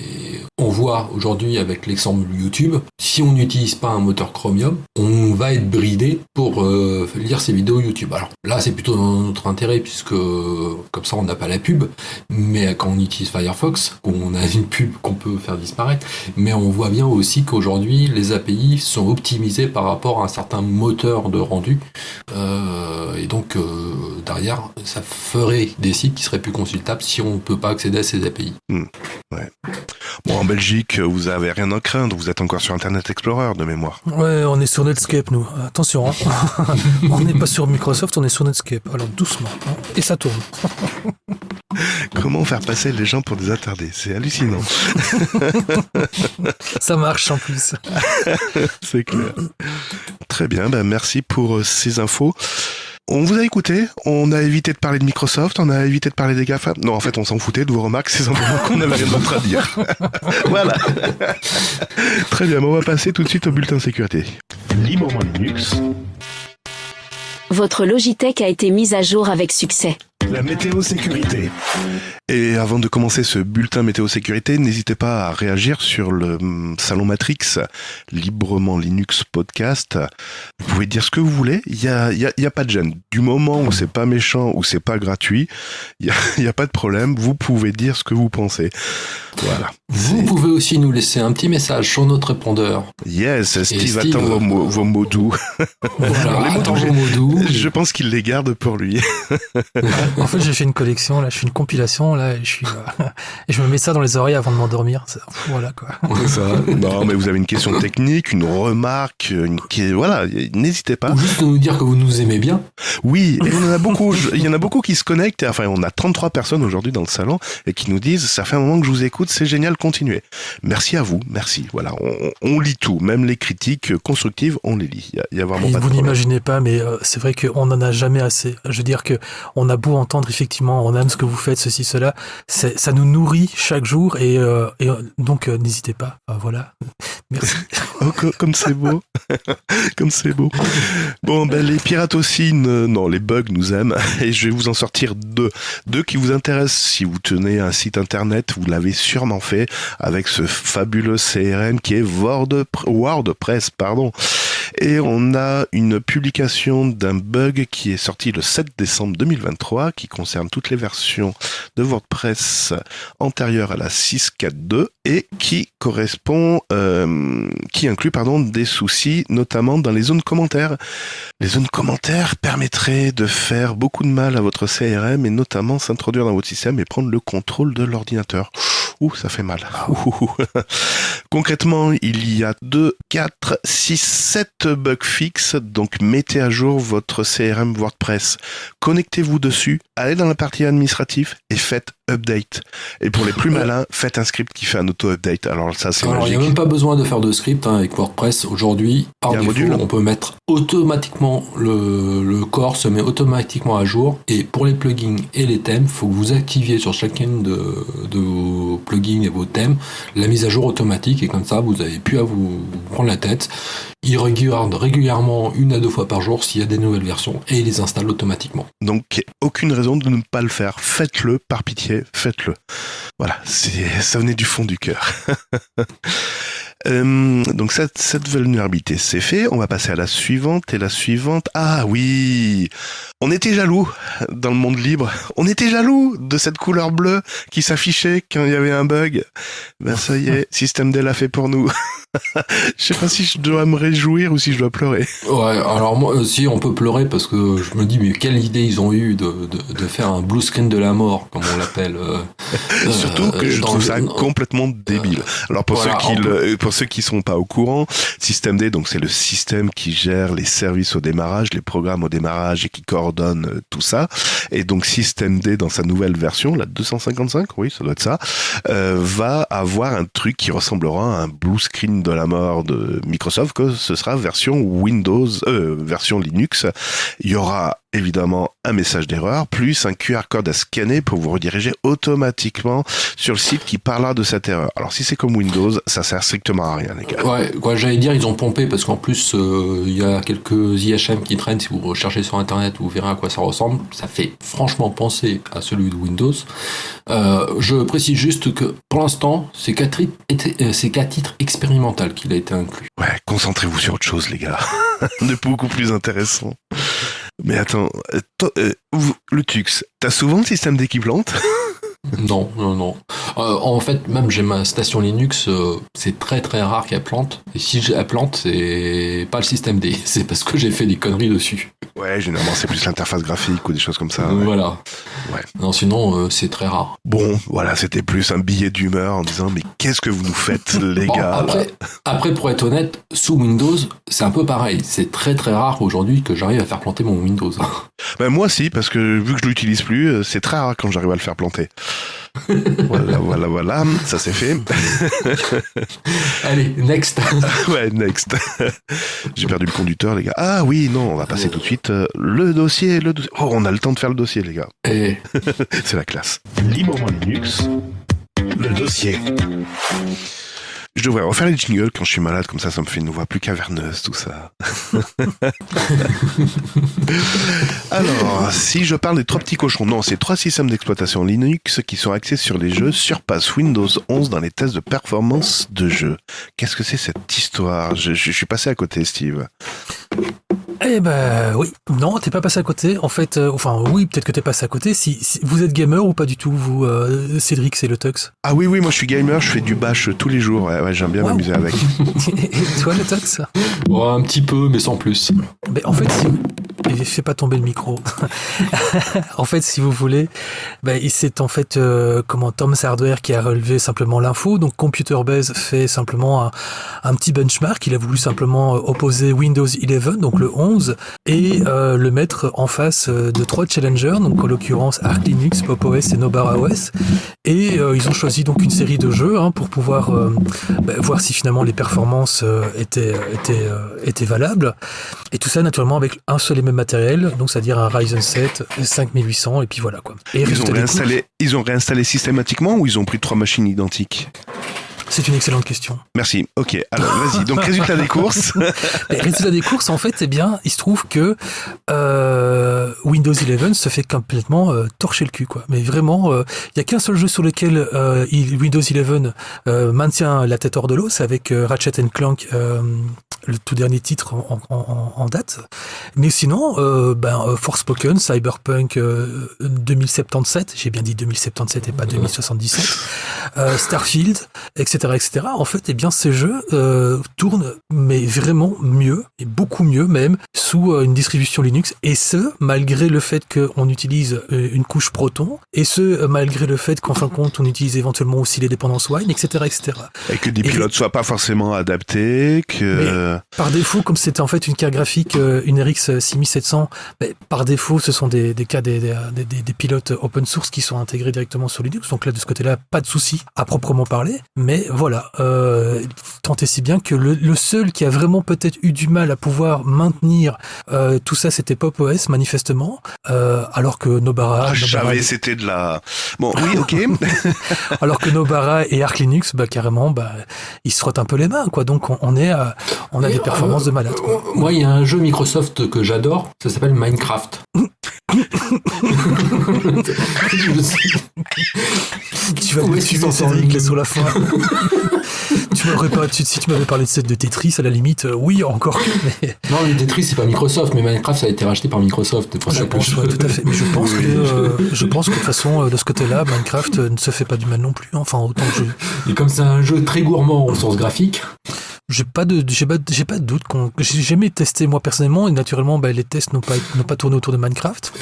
on voit aujourd'hui avec l'exemple YouTube, si on n'utilise pas un moteur Chromium, on va être bridé pour euh, lire ces vidéos YouTube. Alors là, c'est plutôt dans notre intérêt puisque comme ça, on n'a pas la pub. Mais quand on utilise Firefox, on a une pub qu'on peut faire disparaître. Mais on voit bien aussi qu'aujourd'hui, les API sont optimisés par rapport à un certain moteur de rendu. Euh, et donc, derrière, ça ferait des sites qui seraient plus consultables si on ne peut pas accéder à ces API. Hmm. Bon, en Belgique, vous avez rien à craindre. Vous êtes encore sur Internet Explorer de mémoire. Ouais, on est sur Netscape, nous. Attention, hein. on n'est pas sur Microsoft, on est sur Netscape. Alors doucement. Hein. Et ça tourne. Comment faire passer les gens pour des attardés? C'est hallucinant. ça marche en plus. C'est clair. Très bien, ben merci pour euh, ces infos. On vous a écouté, on a évité de parler de Microsoft, on a évité de parler des GAFA. Non, en fait, on s'en foutait de vos remarques, c'est simplement qu'on n'avait rien d'autre à dire. voilà. Très bien, on va passer tout de suite au bulletin sécurité. Librement Linux. Votre Logitech a été mise à jour avec succès. La météo sécurité. Et avant de commencer ce bulletin météo sécurité, n'hésitez pas à réagir sur le hum, salon Matrix, librement Linux podcast. Vous pouvez dire ce que vous voulez, il n'y a, y y a, pas de gêne. Du moment où c'est pas méchant ou c'est pas gratuit, il n'y y a pas de problème, vous pouvez dire ce que vous pensez. Voilà. Vous pouvez aussi nous laisser un petit message sur notre répondeur. Yes, Steve, Steve attend vos, mots, vos mots doux. Voilà, attend vos mots doux. Je pense qu'il les garde pour lui. en fait, j'ai fait une collection, là, je fais une compilation, là, et je, suis, euh, et je me mets ça dans les oreilles avant de m'endormir. Voilà, quoi. Ça. Non, mais vous avez une question technique, une remarque, une... voilà, n'hésitez pas. Ou juste nous dire que vous nous aimez bien. Oui, et il y en a beaucoup, il y en a beaucoup qui se connectent, enfin, on a 33 personnes aujourd'hui dans le salon, et qui nous disent, ça fait un moment que je vous écoute, c'est génial, continuez. Merci à vous, merci. Voilà, on, on, lit tout, même les critiques constructives, on les lit. Il y a, il y a vraiment et pas vous n'imaginez pas, mais euh, c'est vrai qu'on n'en a jamais assez. Je veux dire que on a beau entendre effectivement, on aime ce que vous faites, ceci, cela, ça nous nourrit chaque jour et, euh, et donc euh, n'hésitez pas. Euh, voilà. Merci. oh, comme c'est beau. comme c'est beau. Bon, ben les pirates aussi, ne, non, les bugs nous aiment et je vais vous en sortir deux. Deux qui vous intéressent si vous tenez un site internet, vous l'avez sûrement fait avec ce fabuleux CRM qui est WordPress, pardon. Et on a une publication d'un bug qui est sorti le 7 décembre 2023 qui concerne toutes les versions de WordPress antérieures à la 6.4.2 et qui correspond, euh, qui inclut pardon des soucis notamment dans les zones commentaires. Les zones commentaires permettraient de faire beaucoup de mal à votre CRM et notamment s'introduire dans votre système et prendre le contrôle de l'ordinateur. Ouh, ça fait mal. Ouh. Concrètement, il y a 2, 4, 6, 7 bugs fixes, donc mettez à jour votre CRM WordPress. Connectez-vous dessus, allez dans la partie administrative et faites update. Et pour les plus malins, faites un script qui fait un auto-update. Alors ça, c'est Alors, il n'y a même pas besoin de faire de script hein, avec WordPress. Aujourd'hui, par défaut, module. on peut mettre automatiquement le, le corps se met automatiquement à jour. Et pour les plugins et les thèmes, il faut que vous activiez sur chacune de, de vos plugins et vos thèmes la mise à jour automatique. Et comme ça, vous n'avez plus à vous prendre la tête. Il regarde régulièrement une à deux fois par jour s'il y a des nouvelles versions et il les installe automatiquement. Donc, aucune raison de ne pas le faire. Faites-le, par pitié, faites-le. Voilà, ça venait du fond du cœur. Euh, donc cette, cette vulnérabilité, c'est fait. On va passer à la suivante. Et la suivante, ah oui, on était jaloux dans le monde libre. On était jaloux de cette couleur bleue qui s'affichait quand il y avait un bug. Ben ça y est, System D l'a fait pour nous. je sais pas si je dois me réjouir ou si je dois pleurer. Ouais, alors moi aussi on peut pleurer parce que je me dis mais quelle idée ils ont eu de, de, de faire un blue screen de la mort comme on l'appelle. euh, Surtout que euh, je trouve le- ça complètement débile. Alors pour Voilà, ceux qui pour ceux qui sont pas au courant, Systemd donc c'est le système qui gère les services au démarrage, les programmes au démarrage et qui coordonne euh, tout ça. Et donc Systemd dans sa nouvelle version, la 255, oui, ça doit être ça, euh, va avoir un truc qui ressemblera à un blue screen de la mort de Microsoft que ce sera version Windows euh, version Linux. Il y aura évidemment un message d'erreur plus un QR code à scanner pour vous rediriger automatiquement sur le site qui parlera de cette erreur. Alors si c'est comme Windows, ça sert strictement à rien les gars. Ouais, quoi, j'allais dire, ils ont pompé parce qu'en plus, euh, il y a quelques IHM qui traînent. Si vous recherchez sur internet, vous verrez à quoi ça ressemble. Ça fait franchement penser à celui de Windows. Euh, je précise juste que pour l'instant, c'est qu'à euh, c'est qu'à titre expérimental qu'il a été inclus. Ouais, concentrez-vous sur autre chose les gars. de beaucoup plus intéressant. Mais attends, euh, euh, le Tux, t'as souvent le système d'équipe plante Non, non, non. Euh, en fait, même j'ai ma station Linux, euh, c'est très très rare qu'elle plante. Et si elle plante, c'est pas le système D, c'est parce que j'ai fait des conneries dessus. Ouais, généralement c'est plus l'interface graphique ou des choses comme ça. ouais. Voilà. Ouais. Non, sinon, euh, c'est très rare. Bon, voilà, c'était plus un billet d'humeur en disant mais qu'est-ce que vous nous faites les Bon, gars? après, après, pour être honnête, sous Windows, c'est un peu pareil. C'est très très rare aujourd'hui que j'arrive à faire planter mon Windows. Ben moi aussi, parce que vu que je l'utilise plus, c'est très rare quand j'arrive à le faire planter. Voilà, voilà, voilà, ça c'est fait. Allez, next. ouais, next. J'ai perdu le conducteur, les gars. Ah oui, non, on va passer tout de suite. euh, le dossier, le dossier. Oh, on a le temps de faire le dossier, les gars. Et C'est la classe. Librement Linux, le dossier. Je devrais refaire les jingles quand je suis malade, comme ça, ça me fait une voix plus caverneuse, tout ça. Alors, si je parle des trois petits cochons, non, c'est trois systèmes d'exploitation Linux qui sont axés sur les jeux surpassent Windows 11 dans les tests de performance de jeu. Qu'est-ce que c'est cette histoire? Je, je- je suis passé à côté, Steve. Eh ben oui, non, t'es pas passé à côté. En fait, euh, enfin oui, peut-être que t'es passé à côté. Si, si- vous êtes gamer ou pas du tout, vous, euh, Cédric, c'est le Tux. Ah oui, oui, moi je suis gamer, je fais du bash tous les jours. Ouais, ouais, j'aime bien Wow. m'amuser avec. Et toi, le Tux? Bon, un petit peu, mais sans plus. Ben, en fait, si... et fais pas tomber le micro. en fait, si vous voulez, il- c'est en fait euh, comment Tom Hardware qui a relevé simplement l'info. Donc Computer Base fait simplement un, petit benchmark. Il a voulu simplement euh, opposer Windows 11, donc le 11, et euh, le mettre en face euh, de trois challengers, donc en l'occurrence Arch Linux, Pop OS et Nobara OS. Et euh, ils ont choisi donc une série de jeux hein, pour pouvoir euh, ben, voir si finalement les performances euh, étaient, étaient, étaient valables. Et tout ça naturellement avec un seul et même matériel, donc c'est-à-dire un Ryzen 7 5800 et puis voilà quoi. Et Ils ont, réinstallé, ils ont réinstallé systématiquement ou ils ont pris trois machines identiques? C'est une excellente question. Merci. Ok, alors vas-y. Donc résultat des courses. Et résultat des courses, en fait, eh bien, il se trouve que euh, Windows 11 se fait complètement euh, torcher le cul, quoi. Mais vraiment, euh, il y a qu'un seul jeu sur lequel euh, il- Windows 11 euh, maintient la tête hors de l'eau, c'est avec euh, Ratchet Clank, euh, le tout dernier titre en, en- en- en date. Mais sinon, euh, ben, euh, Forspoken, Cyberpunk euh, 2077, j'ai bien dit 2077 et pas 2077, euh, Starfield, etc., etc. En fait, eh bien, ces jeux euh, tournent, mais vraiment mieux, et beaucoup mieux même, sous euh, une distribution Linux, et ce, malgré le fait qu'on utilise euh, une couche Proton, et ce, malgré le fait qu'en fin de compte, on utilise éventuellement aussi les dépendances Wine, etc., etc. Et que des Et- pilotes soient pas forcément adaptés, que... Par défaut, comme c'était en fait une carte graphique, une RX 6700, ben, par défaut, ce sont des, des cas des, des, des- des pilotes open source qui sont intégrés directement sur Linux. Donc là, de ce côté-là, pas de souci à proprement parler. Mais voilà, euh, tant et si bien que le, le seul qui a vraiment peut-être eu du mal à pouvoir maintenir euh, tout ça, c'était Pop OS, manifestement. Euh, alors que Nobara, Ah, savais, c'était de la... Bon, oui, ok. alors que Nobara et Arc Linux, bah, carrément, bah, ils se frottent un peu les mains, quoi. Donc on, on est, à- on a des performances de malade. quoi. Moi, il y a un jeu Microsoft que j'adore, ça s'appelle Minecraft. Tu vas me Cédric, là, le sur la fin. tu m'aurais pas, tu- si tu m'avais parlé de cette de Tetris, à la limite, euh, oui, encore que, mais Non, mais Tetris, c'est pas Microsoft, mais Minecraft, ça a été racheté par Microsoft. Pour je ça que pense, ouais, tout à fait. Mais je pense que, euh, je pense que de toute façon, euh, de ce côté-là, Minecraft ne se fait pas du mal non plus. hein. Enfin, autant que je, Et comme c'est un jeu très gourmand en ressources graphiques, J'ai pas de, j'ai pas, j'ai pas de doute qu'on, j'ai jamais testé moi personnellement et naturellement, bah, les tests n'ont pas, n'ont pas tourné autour de Minecraft.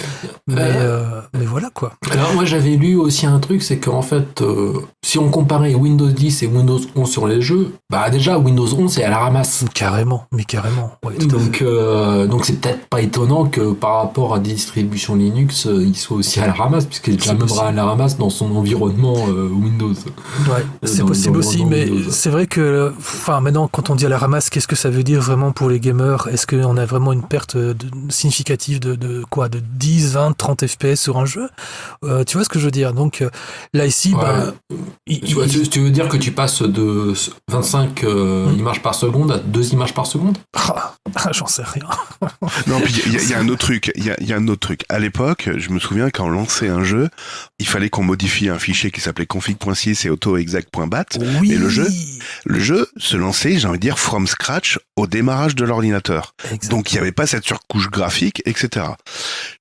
Mais, euh, mais voilà quoi. Alors moi j'avais lu aussi un truc, c'est qu'en fait, euh, si on comparait Windows 10 et Windows 11 sur les jeux, bah déjà Windows 11 c'est à la ramasse. Carrément, mais carrément. Ouais. Donc euh, donc c'est peut-être pas étonnant que par rapport à des distributions Linux, il soit aussi à la ramasse, puisqu'il est déjà même à la ramasse dans son environnement Windows. Ouais, c'est possible aussi, mais Windows. c'est vrai que, enfin, maintenant, quand on dit à la ramasse, qu'est-ce que ça veut dire vraiment pour les gamers? Est-ce qu'on a vraiment une perte de- significative de, de quoi? De 10, 20, 30 FPS sur un jeu? Euh, Tu vois ce que je veux dire? Donc euh, là, ici, Ouais. bah, il- Tu, vois, il- tu, tu veux dire que tu passes de 25 euh, Hmm. images par seconde à 2 images par seconde? Ah, ah, j'en sais rien. Non, puis il y, a- il y a un autre truc. Il y a, il y a un autre truc. À l'époque, je me souviens quand on lançait un jeu, il fallait qu'on modifie un fichier qui s'appelait config.sys et autoexact.bat. Oui. Et le jeu Le jeu se lançait, j'ai envie de dire, from scratch au démarrage de l'ordinateur. Donc il n'y avait pas cette surcouche graphique, etc.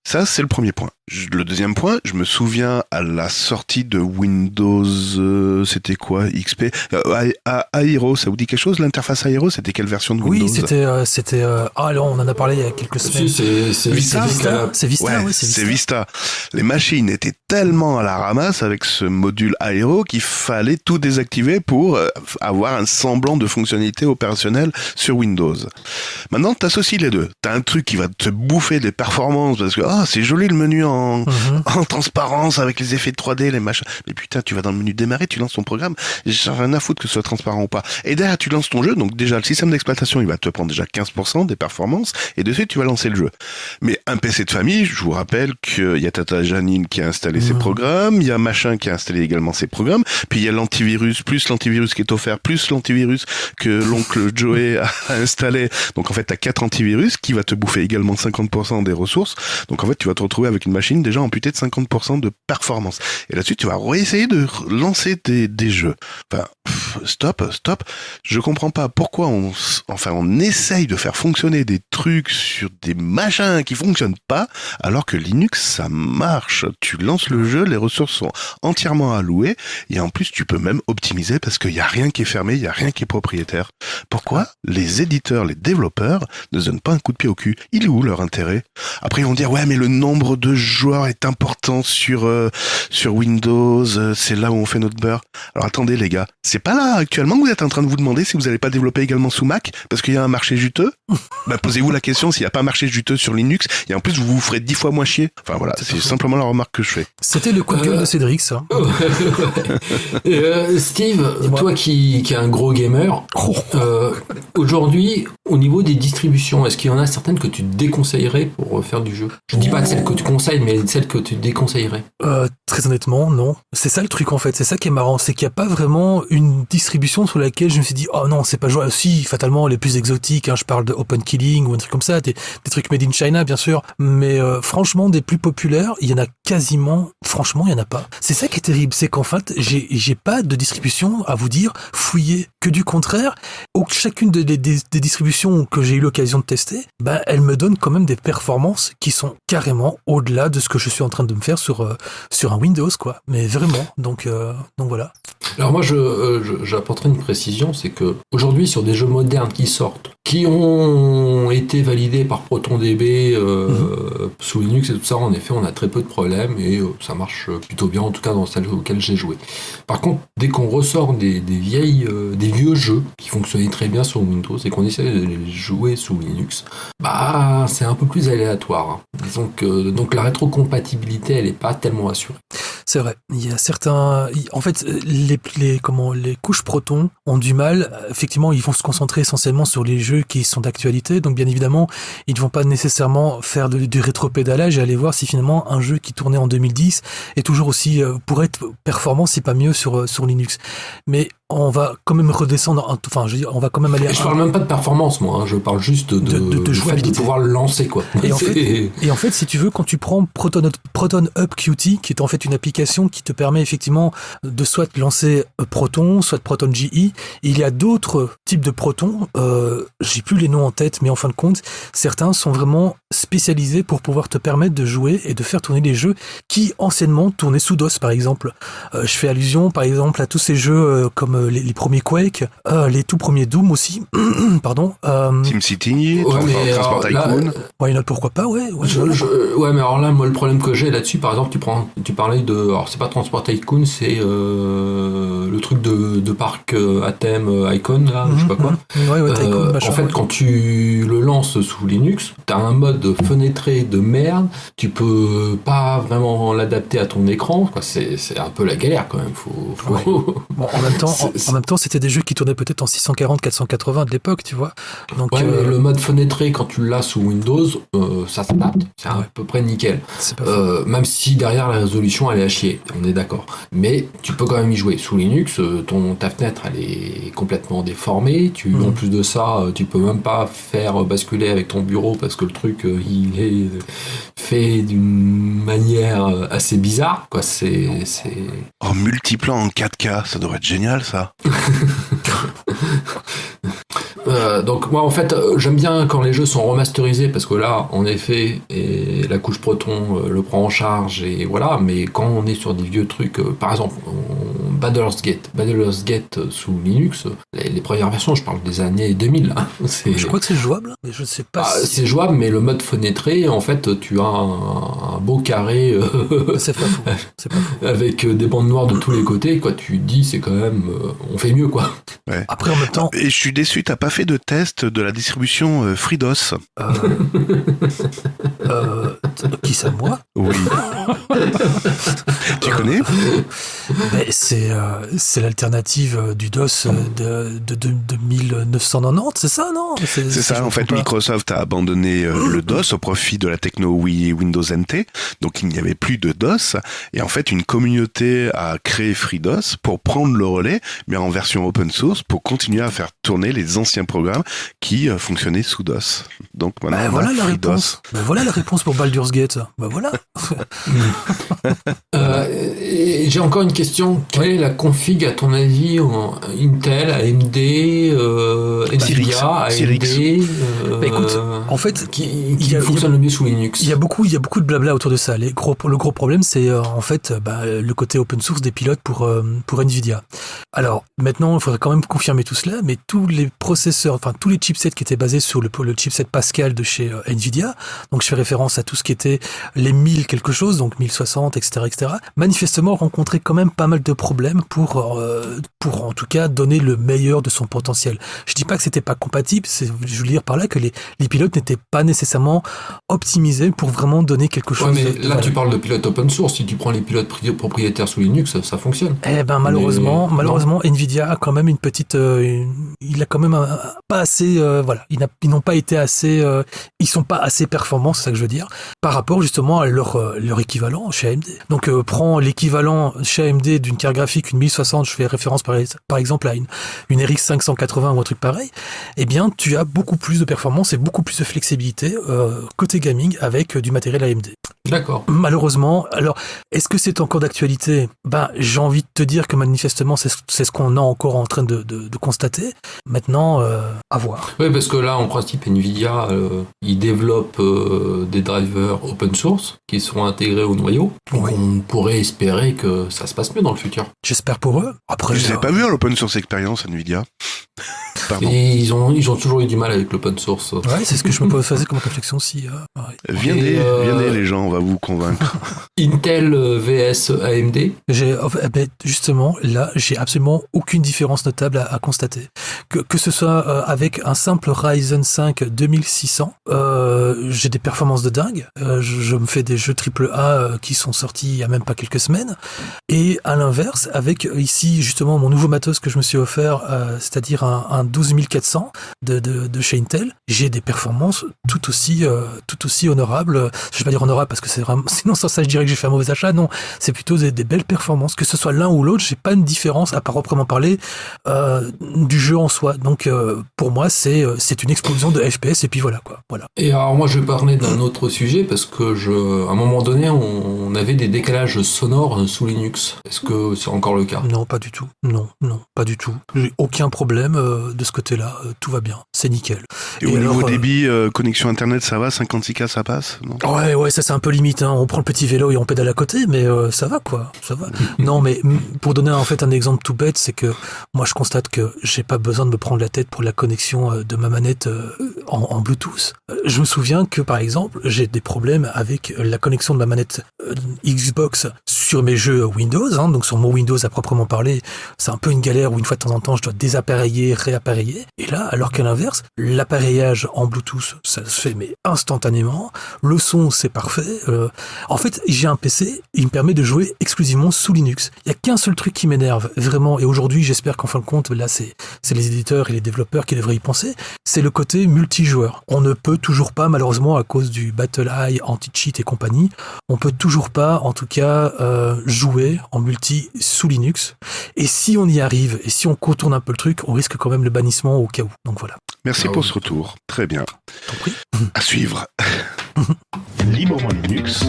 Ça, c'est le premier point. Le deuxième point, je me souviens à la sortie de Windows, euh, c'était quoi XP euh, Aero, ça vous dit quelque chose L'interface Aero, c'était quelle version de Windows Oui, c'était, euh, c'était. euh, ah, alors, on en a parlé il y a quelques semaines. Si, c'est Vista, c'est Vista, c'est Vista, Ouais, ouais, c'est Vista. Les machines étaient tellement à la ramasse avec ce module aéro qu'il fallait tout désactiver pour euh, avoir un semblant de fonctionnalité opérationnelle sur Windows. Maintenant, tu associes les deux. Tu as un truc qui va te bouffer des performances parce que ah, c'est joli le menu en, Mhm. en transparence avec les effets de 3D, les machins. Mais putain, tu vas dans le menu démarrer, tu lances ton programme, j'ai rien à foutre que ce soit transparent ou pas. Et derrière, tu lances ton jeu, donc déjà, le système d'exploitation, il va te prendre déjà 15% des performances, et dessus, tu vas lancer le jeu. Mais un PC de famille, je vous rappelle qu'il y a Tata Janine qui a installé ses Mhm. programmes, il y a Machin qui a installé également ses programmes, puis il y a l'antivirus, plus l'antivirus qui est offert, plus l'antivirus que l'oncle Joey a installé. Donc en fait, tu as quatre antivirus qui va te bouffer également 50% des ressources. Donc en fait, tu vas te retrouver avec une machine déjà amputée de 50% de performance. Et là-dessus, tu vas réessayer de lancer des, des jeux. Enfin, pff, stop, stop. Je comprends pas pourquoi on, enfin, on essaye de faire fonctionner des trucs sur des machins qui fonctionnent pas, alors que Linux, ça marche. Tu lances le jeu, les ressources sont entièrement allouées, et en plus, tu peux même optimiser parce qu'il y a rien qui est fermé, il y a rien qui est propriétaire. Pourquoi les éditeurs, les développeurs ne donnent pas un coup de pied au cul? Il est où leur intérêt? Après, ils vont dire, ouais, mais le nombre de joueurs est important sur, euh, sur Windows, euh, c'est là où on fait notre beurre. Alors attendez, les gars, c'est pas là actuellement que vous êtes en train de vous demander si vous n'allez pas développer également sous Mac parce qu'il y a un marché juteux bah, Posez-vous la question s'il n'y a pas un marché juteux sur Linux et en plus vous vous ferez dix fois moins chier. Enfin voilà, c'est simplement la remarque que je fais. C'était le coup de gueule Euh, de Cédric, ça. Euh, Steve, toi qui, qui es un gros gamer, Oh. euh, aujourd'hui, au niveau des distributions, est-ce qu'il y en a certaines que tu déconseillerais pour euh, faire du jeu? Je dis pas de celles que tu conseilles, mais celles que tu déconseillerais. Euh, très honnêtement, non. C'est ça le truc en fait. C'est ça qui est marrant, c'est qu'il n'y a pas vraiment une distribution sur laquelle je me suis dit oh non c'est pas jouable. Si fatalement les plus exotiques, hein, je parle de Open Killing ou un truc comme ça, des, des trucs made in China bien sûr. Mais euh, franchement des plus populaires, il y en a quasiment. Franchement il y en a pas. C'est ça qui est terrible, c'est qu'en fait j'ai pas de distribution à vous dire fouiller. Que du contraire, chacune des distributions que j'ai eu l'occasion de tester, bah elle me donne quand même des performances qui sont carrément au-delà de ce que je suis en train de me faire sur euh, sur un Windows, quoi. Mais vraiment, donc, euh, donc voilà. Alors moi, je, euh, je- j'apporterai une précision, c'est que aujourd'hui, sur des jeux modernes qui sortent, qui ont été validés par ProtonDB euh, sous Linux et tout ça, en effet, on a très peu de problèmes et ça marche plutôt bien, en tout cas dans celles auxquelles j'ai joué. Par contre, dès qu'on ressort des, des vieilles, des vieux jeux qui fonctionnaient très bien sur Windows et qu'on essaie de les jouer sous Linux, bah c'est un peu plus aléatoire. hein. Disons que donc la rétrocompatibilité, elle n'est pas tellement assurée. C'est vrai. Il y a certains, en fait, les, les, comment, les couches Proton ont du mal. Effectivement, ils vont se concentrer essentiellement sur les jeux qui sont d'actualité. Donc, bien évidemment, ils ne vont pas nécessairement faire de- du rétropédalage et aller voir si finalement un jeu qui tournait en 2010 est toujours aussi, euh, pourrait être performant, si pas mieux sur, euh, sur Linux. Mais on va quand même redescendre. Enfin, je veux dire, on va quand même aller. Et je un- parle même pas de performance, moi. hein, Je parle juste de, De- de- de jouabilité. pouvoir le lancer, quoi. Et en C'est- Et en fait, si tu veux, quand tu prends Proton, Proton Up Qt, qui est en fait une application qui te permet effectivement de soit lancer euh, Proton, soit Proton GE, il y a d'autres types de Proton, euh, j'ai plus les noms en tête, mais en fin de compte, certains sont vraiment spécialisés pour pouvoir te permettre de jouer et de faire tourner les jeux qui anciennement tournaient sous DOS, par exemple. Euh, je fais allusion, par exemple, à tous ces jeux euh, comme euh, les, les premiers Quake, euh, les tout premiers Doom aussi, pardon. Euh, Ouais, mais Transport Tycoon. why not, pourquoi pas, ouais. ouais, Je- je- ouais, mais alors là, moi, le problème que j'ai là-dessus, par exemple, tu prends, tu parlais de, alors c'est pas Transport Tycoon, c'est euh, le truc de, de parc euh, à thème Icon, là, je sais pas quoi. Mhm, ouais, ouais, Tycoon, Euh, machin, en fait, ouais. quand tu le lances sous Linux, t'as un mode fenêtré de merde. Tu peux pas vraiment l'adapter à ton écran. quoi. C'est c'est un peu la galère quand même. Faut, faut- Bon, en même temps, en, en même temps, c'était des jeux qui tournaient peut-être en 640, 480 de l'époque, tu vois. Donc, Ouais, euh, le mode fenêtré quand tu l'as sous Windows, euh, ça s'adapte. C'est à Ouais. peu près nickel. Euh, même si derrière la résolution elle est à chier, on est d'accord. Mais tu peux quand même y jouer. Sous Linux, ton, ta fenêtre elle est complètement déformée. Tu, Mhm. En plus de ça, tu peux même pas faire basculer avec ton bureau parce que le truc il est fait d'une manière assez bizarre. Quoi. C'est, c'est... Oh, multiplan en 4K, ça devrait être génial ça. ça Euh, donc moi en fait euh, j'aime bien quand les jeux sont remasterisés parce que là en effet et la couche Proton euh, le prend en charge et voilà mais quand on est sur des vieux trucs par exemple on- Baldur's Gate Baldur's Gate sous Linux les, les premières versions je parle des années 2000 hein, Je crois que c'est jouable, mais je sais pas Ah, si c'est jouable mais le mode fenêtré en fait tu as un, un beau carré c'est pas pas avec des bandes noires de tous les côtés quoi tu dis c'est quand même on fait mieux quoi Après, en même temps, Et je suis déçu, t'as pas fait de test de la distribution euh, FreeDOS. euh, euh, qui ça, moi Oui. tu connais Ben, C'est euh, c'est l'alternative euh, du DOS euh, de, de, de, de 1990, c'est ça, non? C'est ça, en fait. Microsoft a abandonné euh, le DOS au profit de la techno Wii Windows NT, donc il n'y avait plus de DOS, et en fait, une communauté a créé FreeDOS pour prendre le relais, mais en version open source, pour continuer à faire tourner les anciens programmes qui euh, fonctionnaient sous DOS. Donc maintenant, Ben, on voilà a la FreeDOS. réponse. Ben, voilà la réponse pour Baldur's Gate. Ben voilà. Euh, j'ai encore une question. Quelle est la config, à ton avis, en Intel, AMD, euh, Nvidia, Cyrix. AMD euh, Bah, écoute, En fait, qui, qui a- fonctionne le mieux sous Linux Il y a beaucoup, il y a beaucoup de blabla autour de ça. Les gros, le gros problème, c'est euh, en fait bah, le côté open source des pilotes pour pour Nvidia. Alors maintenant, il faudrait quand même confirmer tout cela, mais tous les processeurs, enfin tous les chipsets qui étaient basés sur le, le chipset Pascal de chez Nvidia, donc je fais référence à tout ce qui était les 1000 quelque chose, donc 1060, etc., etc. Manifestement, rencontraient quand même pas mal de problèmes pour euh, pour en tout cas donner le meilleur de son potentiel. Je dis pas que c'était pas compatible, c'est je veux dire par là que les les pilotes n'étaient pas nécessairement optimisés pour vraiment donner quelque chose. Ouais, mais de- là, tu parles de pilote open source. Si tu prends les pilotes pri- propriétaires sous Linux, ça, ça fonctionne. Eh ben malheureusement, Mais- malheureusement, Nvidia a quand même une petite, euh, une- il a quand même un- pas assez, euh, voilà, ils n'ont pas été assez, euh, ils sont pas assez performants, c'est ça que je veux dire, par rapport justement à leur euh, leur équivalent chez AMD. Donc euh, prends l'équivalent chez AMD d'une carte graphique, une 1060, je fais référence par, exemple à une une RX 580 ou un truc pareil. Eh bien, tu as beaucoup plus de performance et beaucoup plus de flexibilité euh, côté gaming avec euh, du matériel AMD. D'accord. Malheureusement, alors est-ce que c'est encore d'actualité? Ben, j'ai envie de te dire que manifestement c'est ce- c'est ce qu'on est encore en train de, de- de constater. Maintenant, euh, à voir. Oui, parce que là, en principe, Nvidia, euh, ils développent euh, des drivers open source qui seront intégrés au noyau. Donc, Oui. on pourrait espérer que ça se passe mieux dans le futur. J'espère pour eux. Après, Je euh, pas vu à l'open source experience Nvidia. Pardon. Et ils ont, ils ont toujours eu du mal avec l'open source. Ouais, c'est ce que je me faisais comme réflexion aussi. euh, ouais. Venez, Et, euh, les gens, on va vous convaincre. Intel euh, vs AMD. J'ai, fait, eh ben, justement, là, j'ai absolument aucune différence notable à, à constater. Que, que ce soit euh, avec un simple Ryzen 5 2600, euh, euh, j'ai des performances de dingue. Euh, je, je me fais des jeux triple A euh, qui sont sortis il y a même pas quelques semaines. Et à l'inverse, avec euh, ici justement mon nouveau matos que je me suis offert, euh, c'est-à-dire un, un 12400 de, de, de chez Intel, j'ai des performances tout aussi, euh, tout aussi honorables. Je vais pas dire honorables parce que c'est vraiment, sinon sans ça je dirais que j'ai fait un mauvais achat. Non, c'est plutôt des, des belles performances. Que ce soit l'un ou l'autre, j'ai pas une différence à proprement parler euh, du jeu en soi. Donc euh, pour moi, c'est c'est une explosion de FPS et puis voilà quoi. Voilà. Et alors moi je vais parler d'un autre sujet parce que je, à un moment donné on, on avait des décalages sonores sous Linux. Est-ce que c'est encore le cas? Non, pas du tout. Non, non, pas du tout. J'ai aucun problème de ce côté-là. Euh, tout va bien. C'est nickel. Et, au Et niveau alors, euh, débit, euh, connexion internet, ça va 56K, ça passe non? Ouais, ouais, ça c'est un peu limite. Hein. On prend le petit vélo et on pédale à côté, mais euh, ça va quoi, ça va. non, mais pour donner en fait un exemple tout bête, c'est que moi je constate que j'ai pas besoin de me prendre la tête pour la connexion de ma manette en, en Bluetooth. Je me souviens que par exemple j'ai des problèmes avec la connexion de ma manette Xbox sur mes jeux Windows, hein, donc sur mon Windows à proprement parler, c'est un peu une galère où une fois de temps en temps je dois désappareiller, réappareiller. Et là, alors qu'à l'inverse, l'appareillage en Bluetooth, ça se fait mais instantanément. Le son, c'est parfait. Euh, en fait, j'ai un PC, il me permet de jouer exclusivement sous Linux. Il y a qu'un seul truc qui m'énerve, vraiment. Et aujourd'hui, j'espère qu'en fin de compte, là, c'est les éditeurs et les développeurs qui devraient y penser. C'est le côté multijoueur. On ne peut toujours pas, malheureusement, à cause du BattleEye, anti-cheat et compagnie, on peut toujours pas, en tout cas, euh, jouer en multi sous Linux. Et si on y arrive, et si on contourne un peu le truc, on risque quand même le bannissement au cas où. Donc voilà. Merci Ah pour oui. ce retour. Très bien. À suivre. Librement Linux,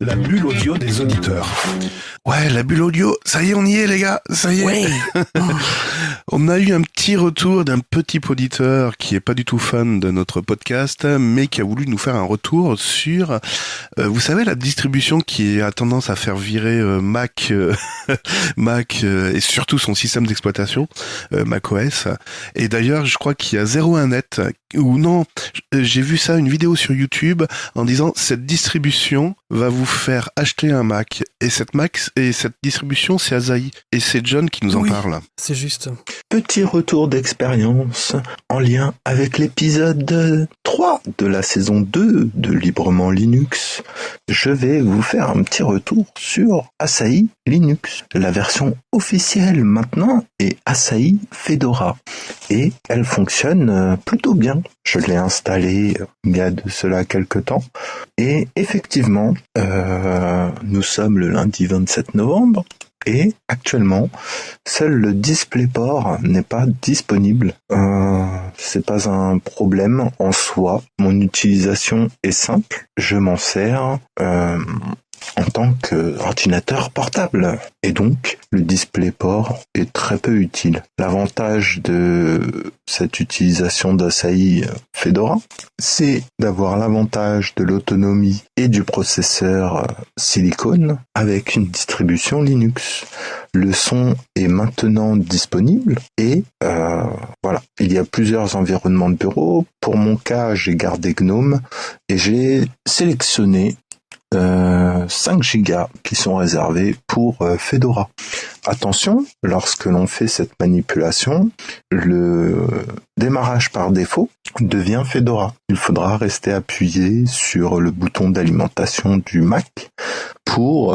la bulle audio des auditeurs. Ouais, la bulle audio, ça y est, on y est, les gars. Ça y est. Ouais. On a eu un petit retour d'un petit auditeur qui est pas du tout fan de notre podcast, mais qui a voulu nous faire un retour sur, euh, vous savez, la distribution qui a tendance à faire virer euh, Mac, euh, Mac et surtout son système d'exploitation, Mac OS. Et d'ailleurs, je crois qu'il y a 01net ou non, j'ai vu ça une vidéo sur YouTube en disant cette distribution va vous faire acheter un Mac et cette Mac et cette distribution c'est Asahi et c'est John qui nous en Oui. parle. C'est juste. Petit retour d'expérience en lien avec l'épisode 3 de la saison 2 de Librement Linux. Je vais vous faire un petit retour sur Asahi Linux. La version officielle maintenant est Asahi Fedora et elle fonctionne euh, plutôt bien. Je l'ai installée euh, il y a de cela quelques temps et effectivement, euh, nous sommes le lundi 27 novembre et actuellement, seul le DisplayPort n'est pas disponible. Euh, c'est pas un problème en soi. Mon utilisation est simple. Je m'en sers euh, en tant qu'ordinateur portable. Et donc, le DisplayPort est très peu utile. L'avantage de cette utilisation d'Asahi Fedora, c'est d'avoir l'avantage de l'autonomie et du processeur silicone avec une distribution Linux. Le son est maintenant disponible et euh, voilà, il y a plusieurs environnements de bureau. Pour mon cas, j'ai gardé GNOME et j'ai sélectionné 5 gigas qui sont réservés pour euh, Fedora. Attention, lorsque l'on fait cette manipulation, le démarrage par défaut devient Fedora. Il faudra rester appuyé sur le bouton d'alimentation du Mac pour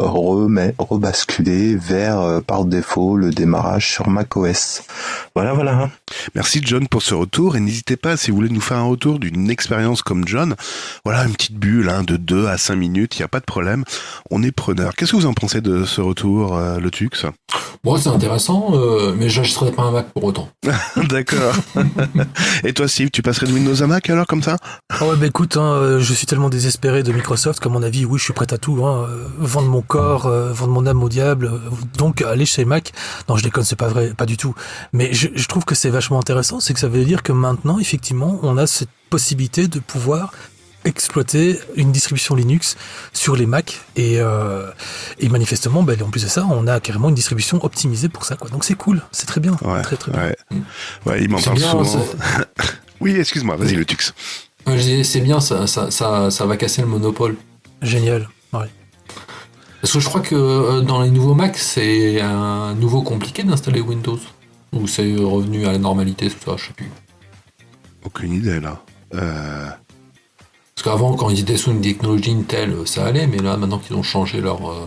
rebasculer vers euh, par défaut le démarrage sur macOS. Voilà, voilà. Merci John pour ce retour et n'hésitez pas si vous voulez nous faire un retour d'une expérience comme John. Voilà une petite bulle hein, de 2 à 5 minutes, il n'y a pas de problème. On est preneur. Qu'est-ce que vous en pensez de ce retour, euh, le Bon, c'est intéressant, euh, mais j'achèterai pas un Mac pour autant. D'accord. et toi Steve, tu passerais de Windows à Mac alors comme ça? Ah ouais, bah écoute, hein, euh, je suis tellement désespéré de Microsoft qu'à mon avis, oui, je suis prêt à tout. Hein, euh, vendre mon corps, euh, vendre mon âme au diable. donc, aller chez Mac. Non, je déconne, c'est pas vrai, pas du tout. Mais je, je trouve que c'est vachement intéressant, c'est que ça veut dire que maintenant, effectivement, on a cette possibilité de pouvoir exploiter une distribution Linux sur les Mac et, euh, et manifestement ben, en plus de ça on a carrément une distribution optimisée pour ça quoi donc c'est cool c'est très bien Ouais, très très bien ouais. Ouais, il m'en C'est parle bien, souvent. ça- Oui, excuse-moi, vas-y le Tux. C'est bien, ça, ça, ça, ça va casser le monopole. génial ouais. Parce que je crois que euh, dans les nouveaux Mac, c'est un nouveau compliqué d'installer Windows. Ou c'est revenu à la normalité, tout ça, je sais plus. Aucune idée là. Euh... Parce qu'avant, quand ils étaient sous une technologie Intel, ça allait, mais là, maintenant qu'ils ont changé leur. euh,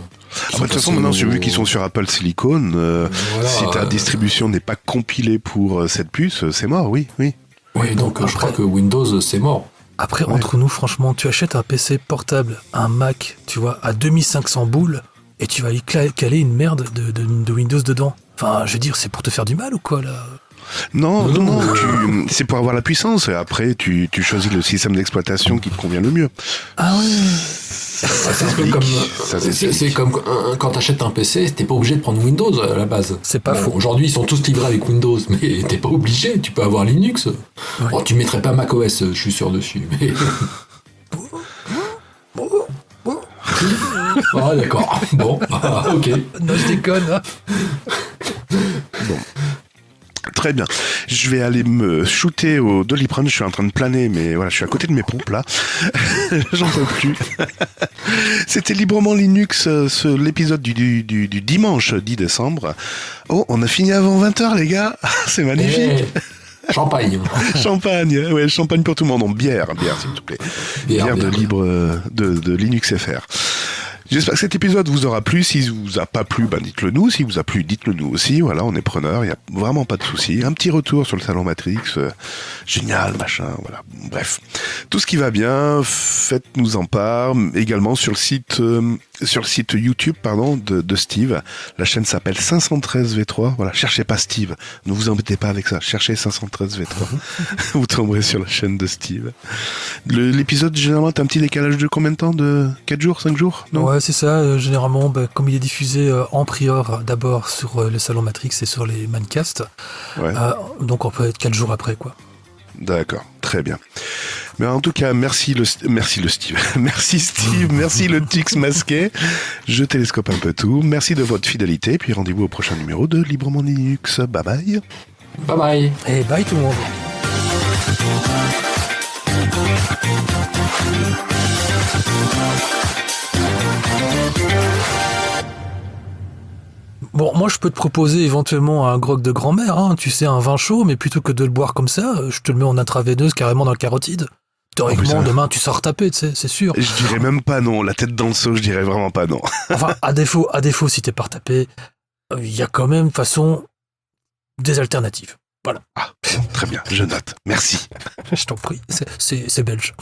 Ah, de toute façon, maintenant, vu qu'ils sont sur Apple Silicon, euh, Voilà, si ta euh, distribution n'est pas compilée pour euh, cette puce, euh, c'est mort, oui, oui. Oui, donc euh, je crois que Windows, c'est mort. Après, Ouais. entre nous, franchement, tu achètes un PC portable, un Mac, tu vois, à 2500 boules, et tu vas y caler une merde de, de- de Windows dedans. Enfin, je veux dire, c'est pour te faire du mal ou quoi, là? Non, Non, tu- c'est pour avoir la puissance. Et après, tu, tu choisis le système d'exploitation qui te convient le mieux. Ah ouais Ça C'est un peu s'explique. comme, Ça c'est s'explique. c'est comme un- quand t'achètes un PC, t'es pas obligé de prendre Windows à la base. C'est pas faux. Aujourd'hui, ils sont tous livrés avec Windows, mais t'es pas obligé. Tu peux avoir Linux. Bon, tu mettrais pas macOS, je suis sûr dessus. Mais... ah d'accord. Bon, ah, ok. Non, je déconne, hein. Très bien. Je vais aller me shooter au Doliprane. Je suis en train de planer, mais voilà, je suis à côté de mes pompes là. J'en peux plus. C'était librement Linux, euh, l'épisode du, du, du, du dimanche 10 décembre. Oh, on a fini avant 20h, les gars. C'est magnifique. Eh, champagne. Champagne, ouais, champagne pour tout le monde. Non, bière, bière, s'il te plaît. Bière, Bière de libre euh, de, de Linux FR. J'espère que cet épisode vous aura plu. Si vous a pas plu, ben dites-le nous. Si vous a plu, dites-le nous aussi. Voilà, on est preneur. Il y a vraiment pas de souci. Un petit retour sur le salon Matrix, euh, génial, machin. Voilà. Bref, tout ce qui va bien, faites-nous en part. Également sur le site, euh, sur le site YouTube, pardon, de, de Steve. La chaîne s'appelle 513 V3. Voilà, cherchez pas Steve. Ne vous embêtez pas avec ça. Cherchez 513 V3. vous tomberez sur la chaîne de Steve. L'épisode, généralement, t'as un petit décalage de combien de temps? De 4 jours? 5 jours? Non? Ouais, c'est ça. euh, généralement, bah, comme il est diffusé euh, en prior d'abord sur euh, le salon Matrix et sur les Mancasts, Ouais. euh, donc on peut être 4 jours après, quoi. D'accord, très bien. Mais en tout cas, merci le, merci le Steve. merci Steve, merci le Tix masqué. Je télescope un peu tout. Merci de votre fidélité. Puis rendez-vous au prochain numéro de Librement Linux. Bye bye. Bye bye. Et bye tout le monde Bon, moi je peux te proposer éventuellement un grog de grand-mère, hein, tu sais, un vin chaud, mais plutôt que de le boire comme ça, euh, je te le mets en intraveineuse carrément dans le carotide. Théoriquement, Oh, demain tu sors taper, tu sais, c'est sûr. Je dirais même pas non. La tête dans le seau, je dirais vraiment pas non. Enfin, à défaut, à défaut, si t'es pas retapé, euh, il y a quand même, de façon, des alternatives. Très bien, je note. Merci. Je t'en prie, c'est belge.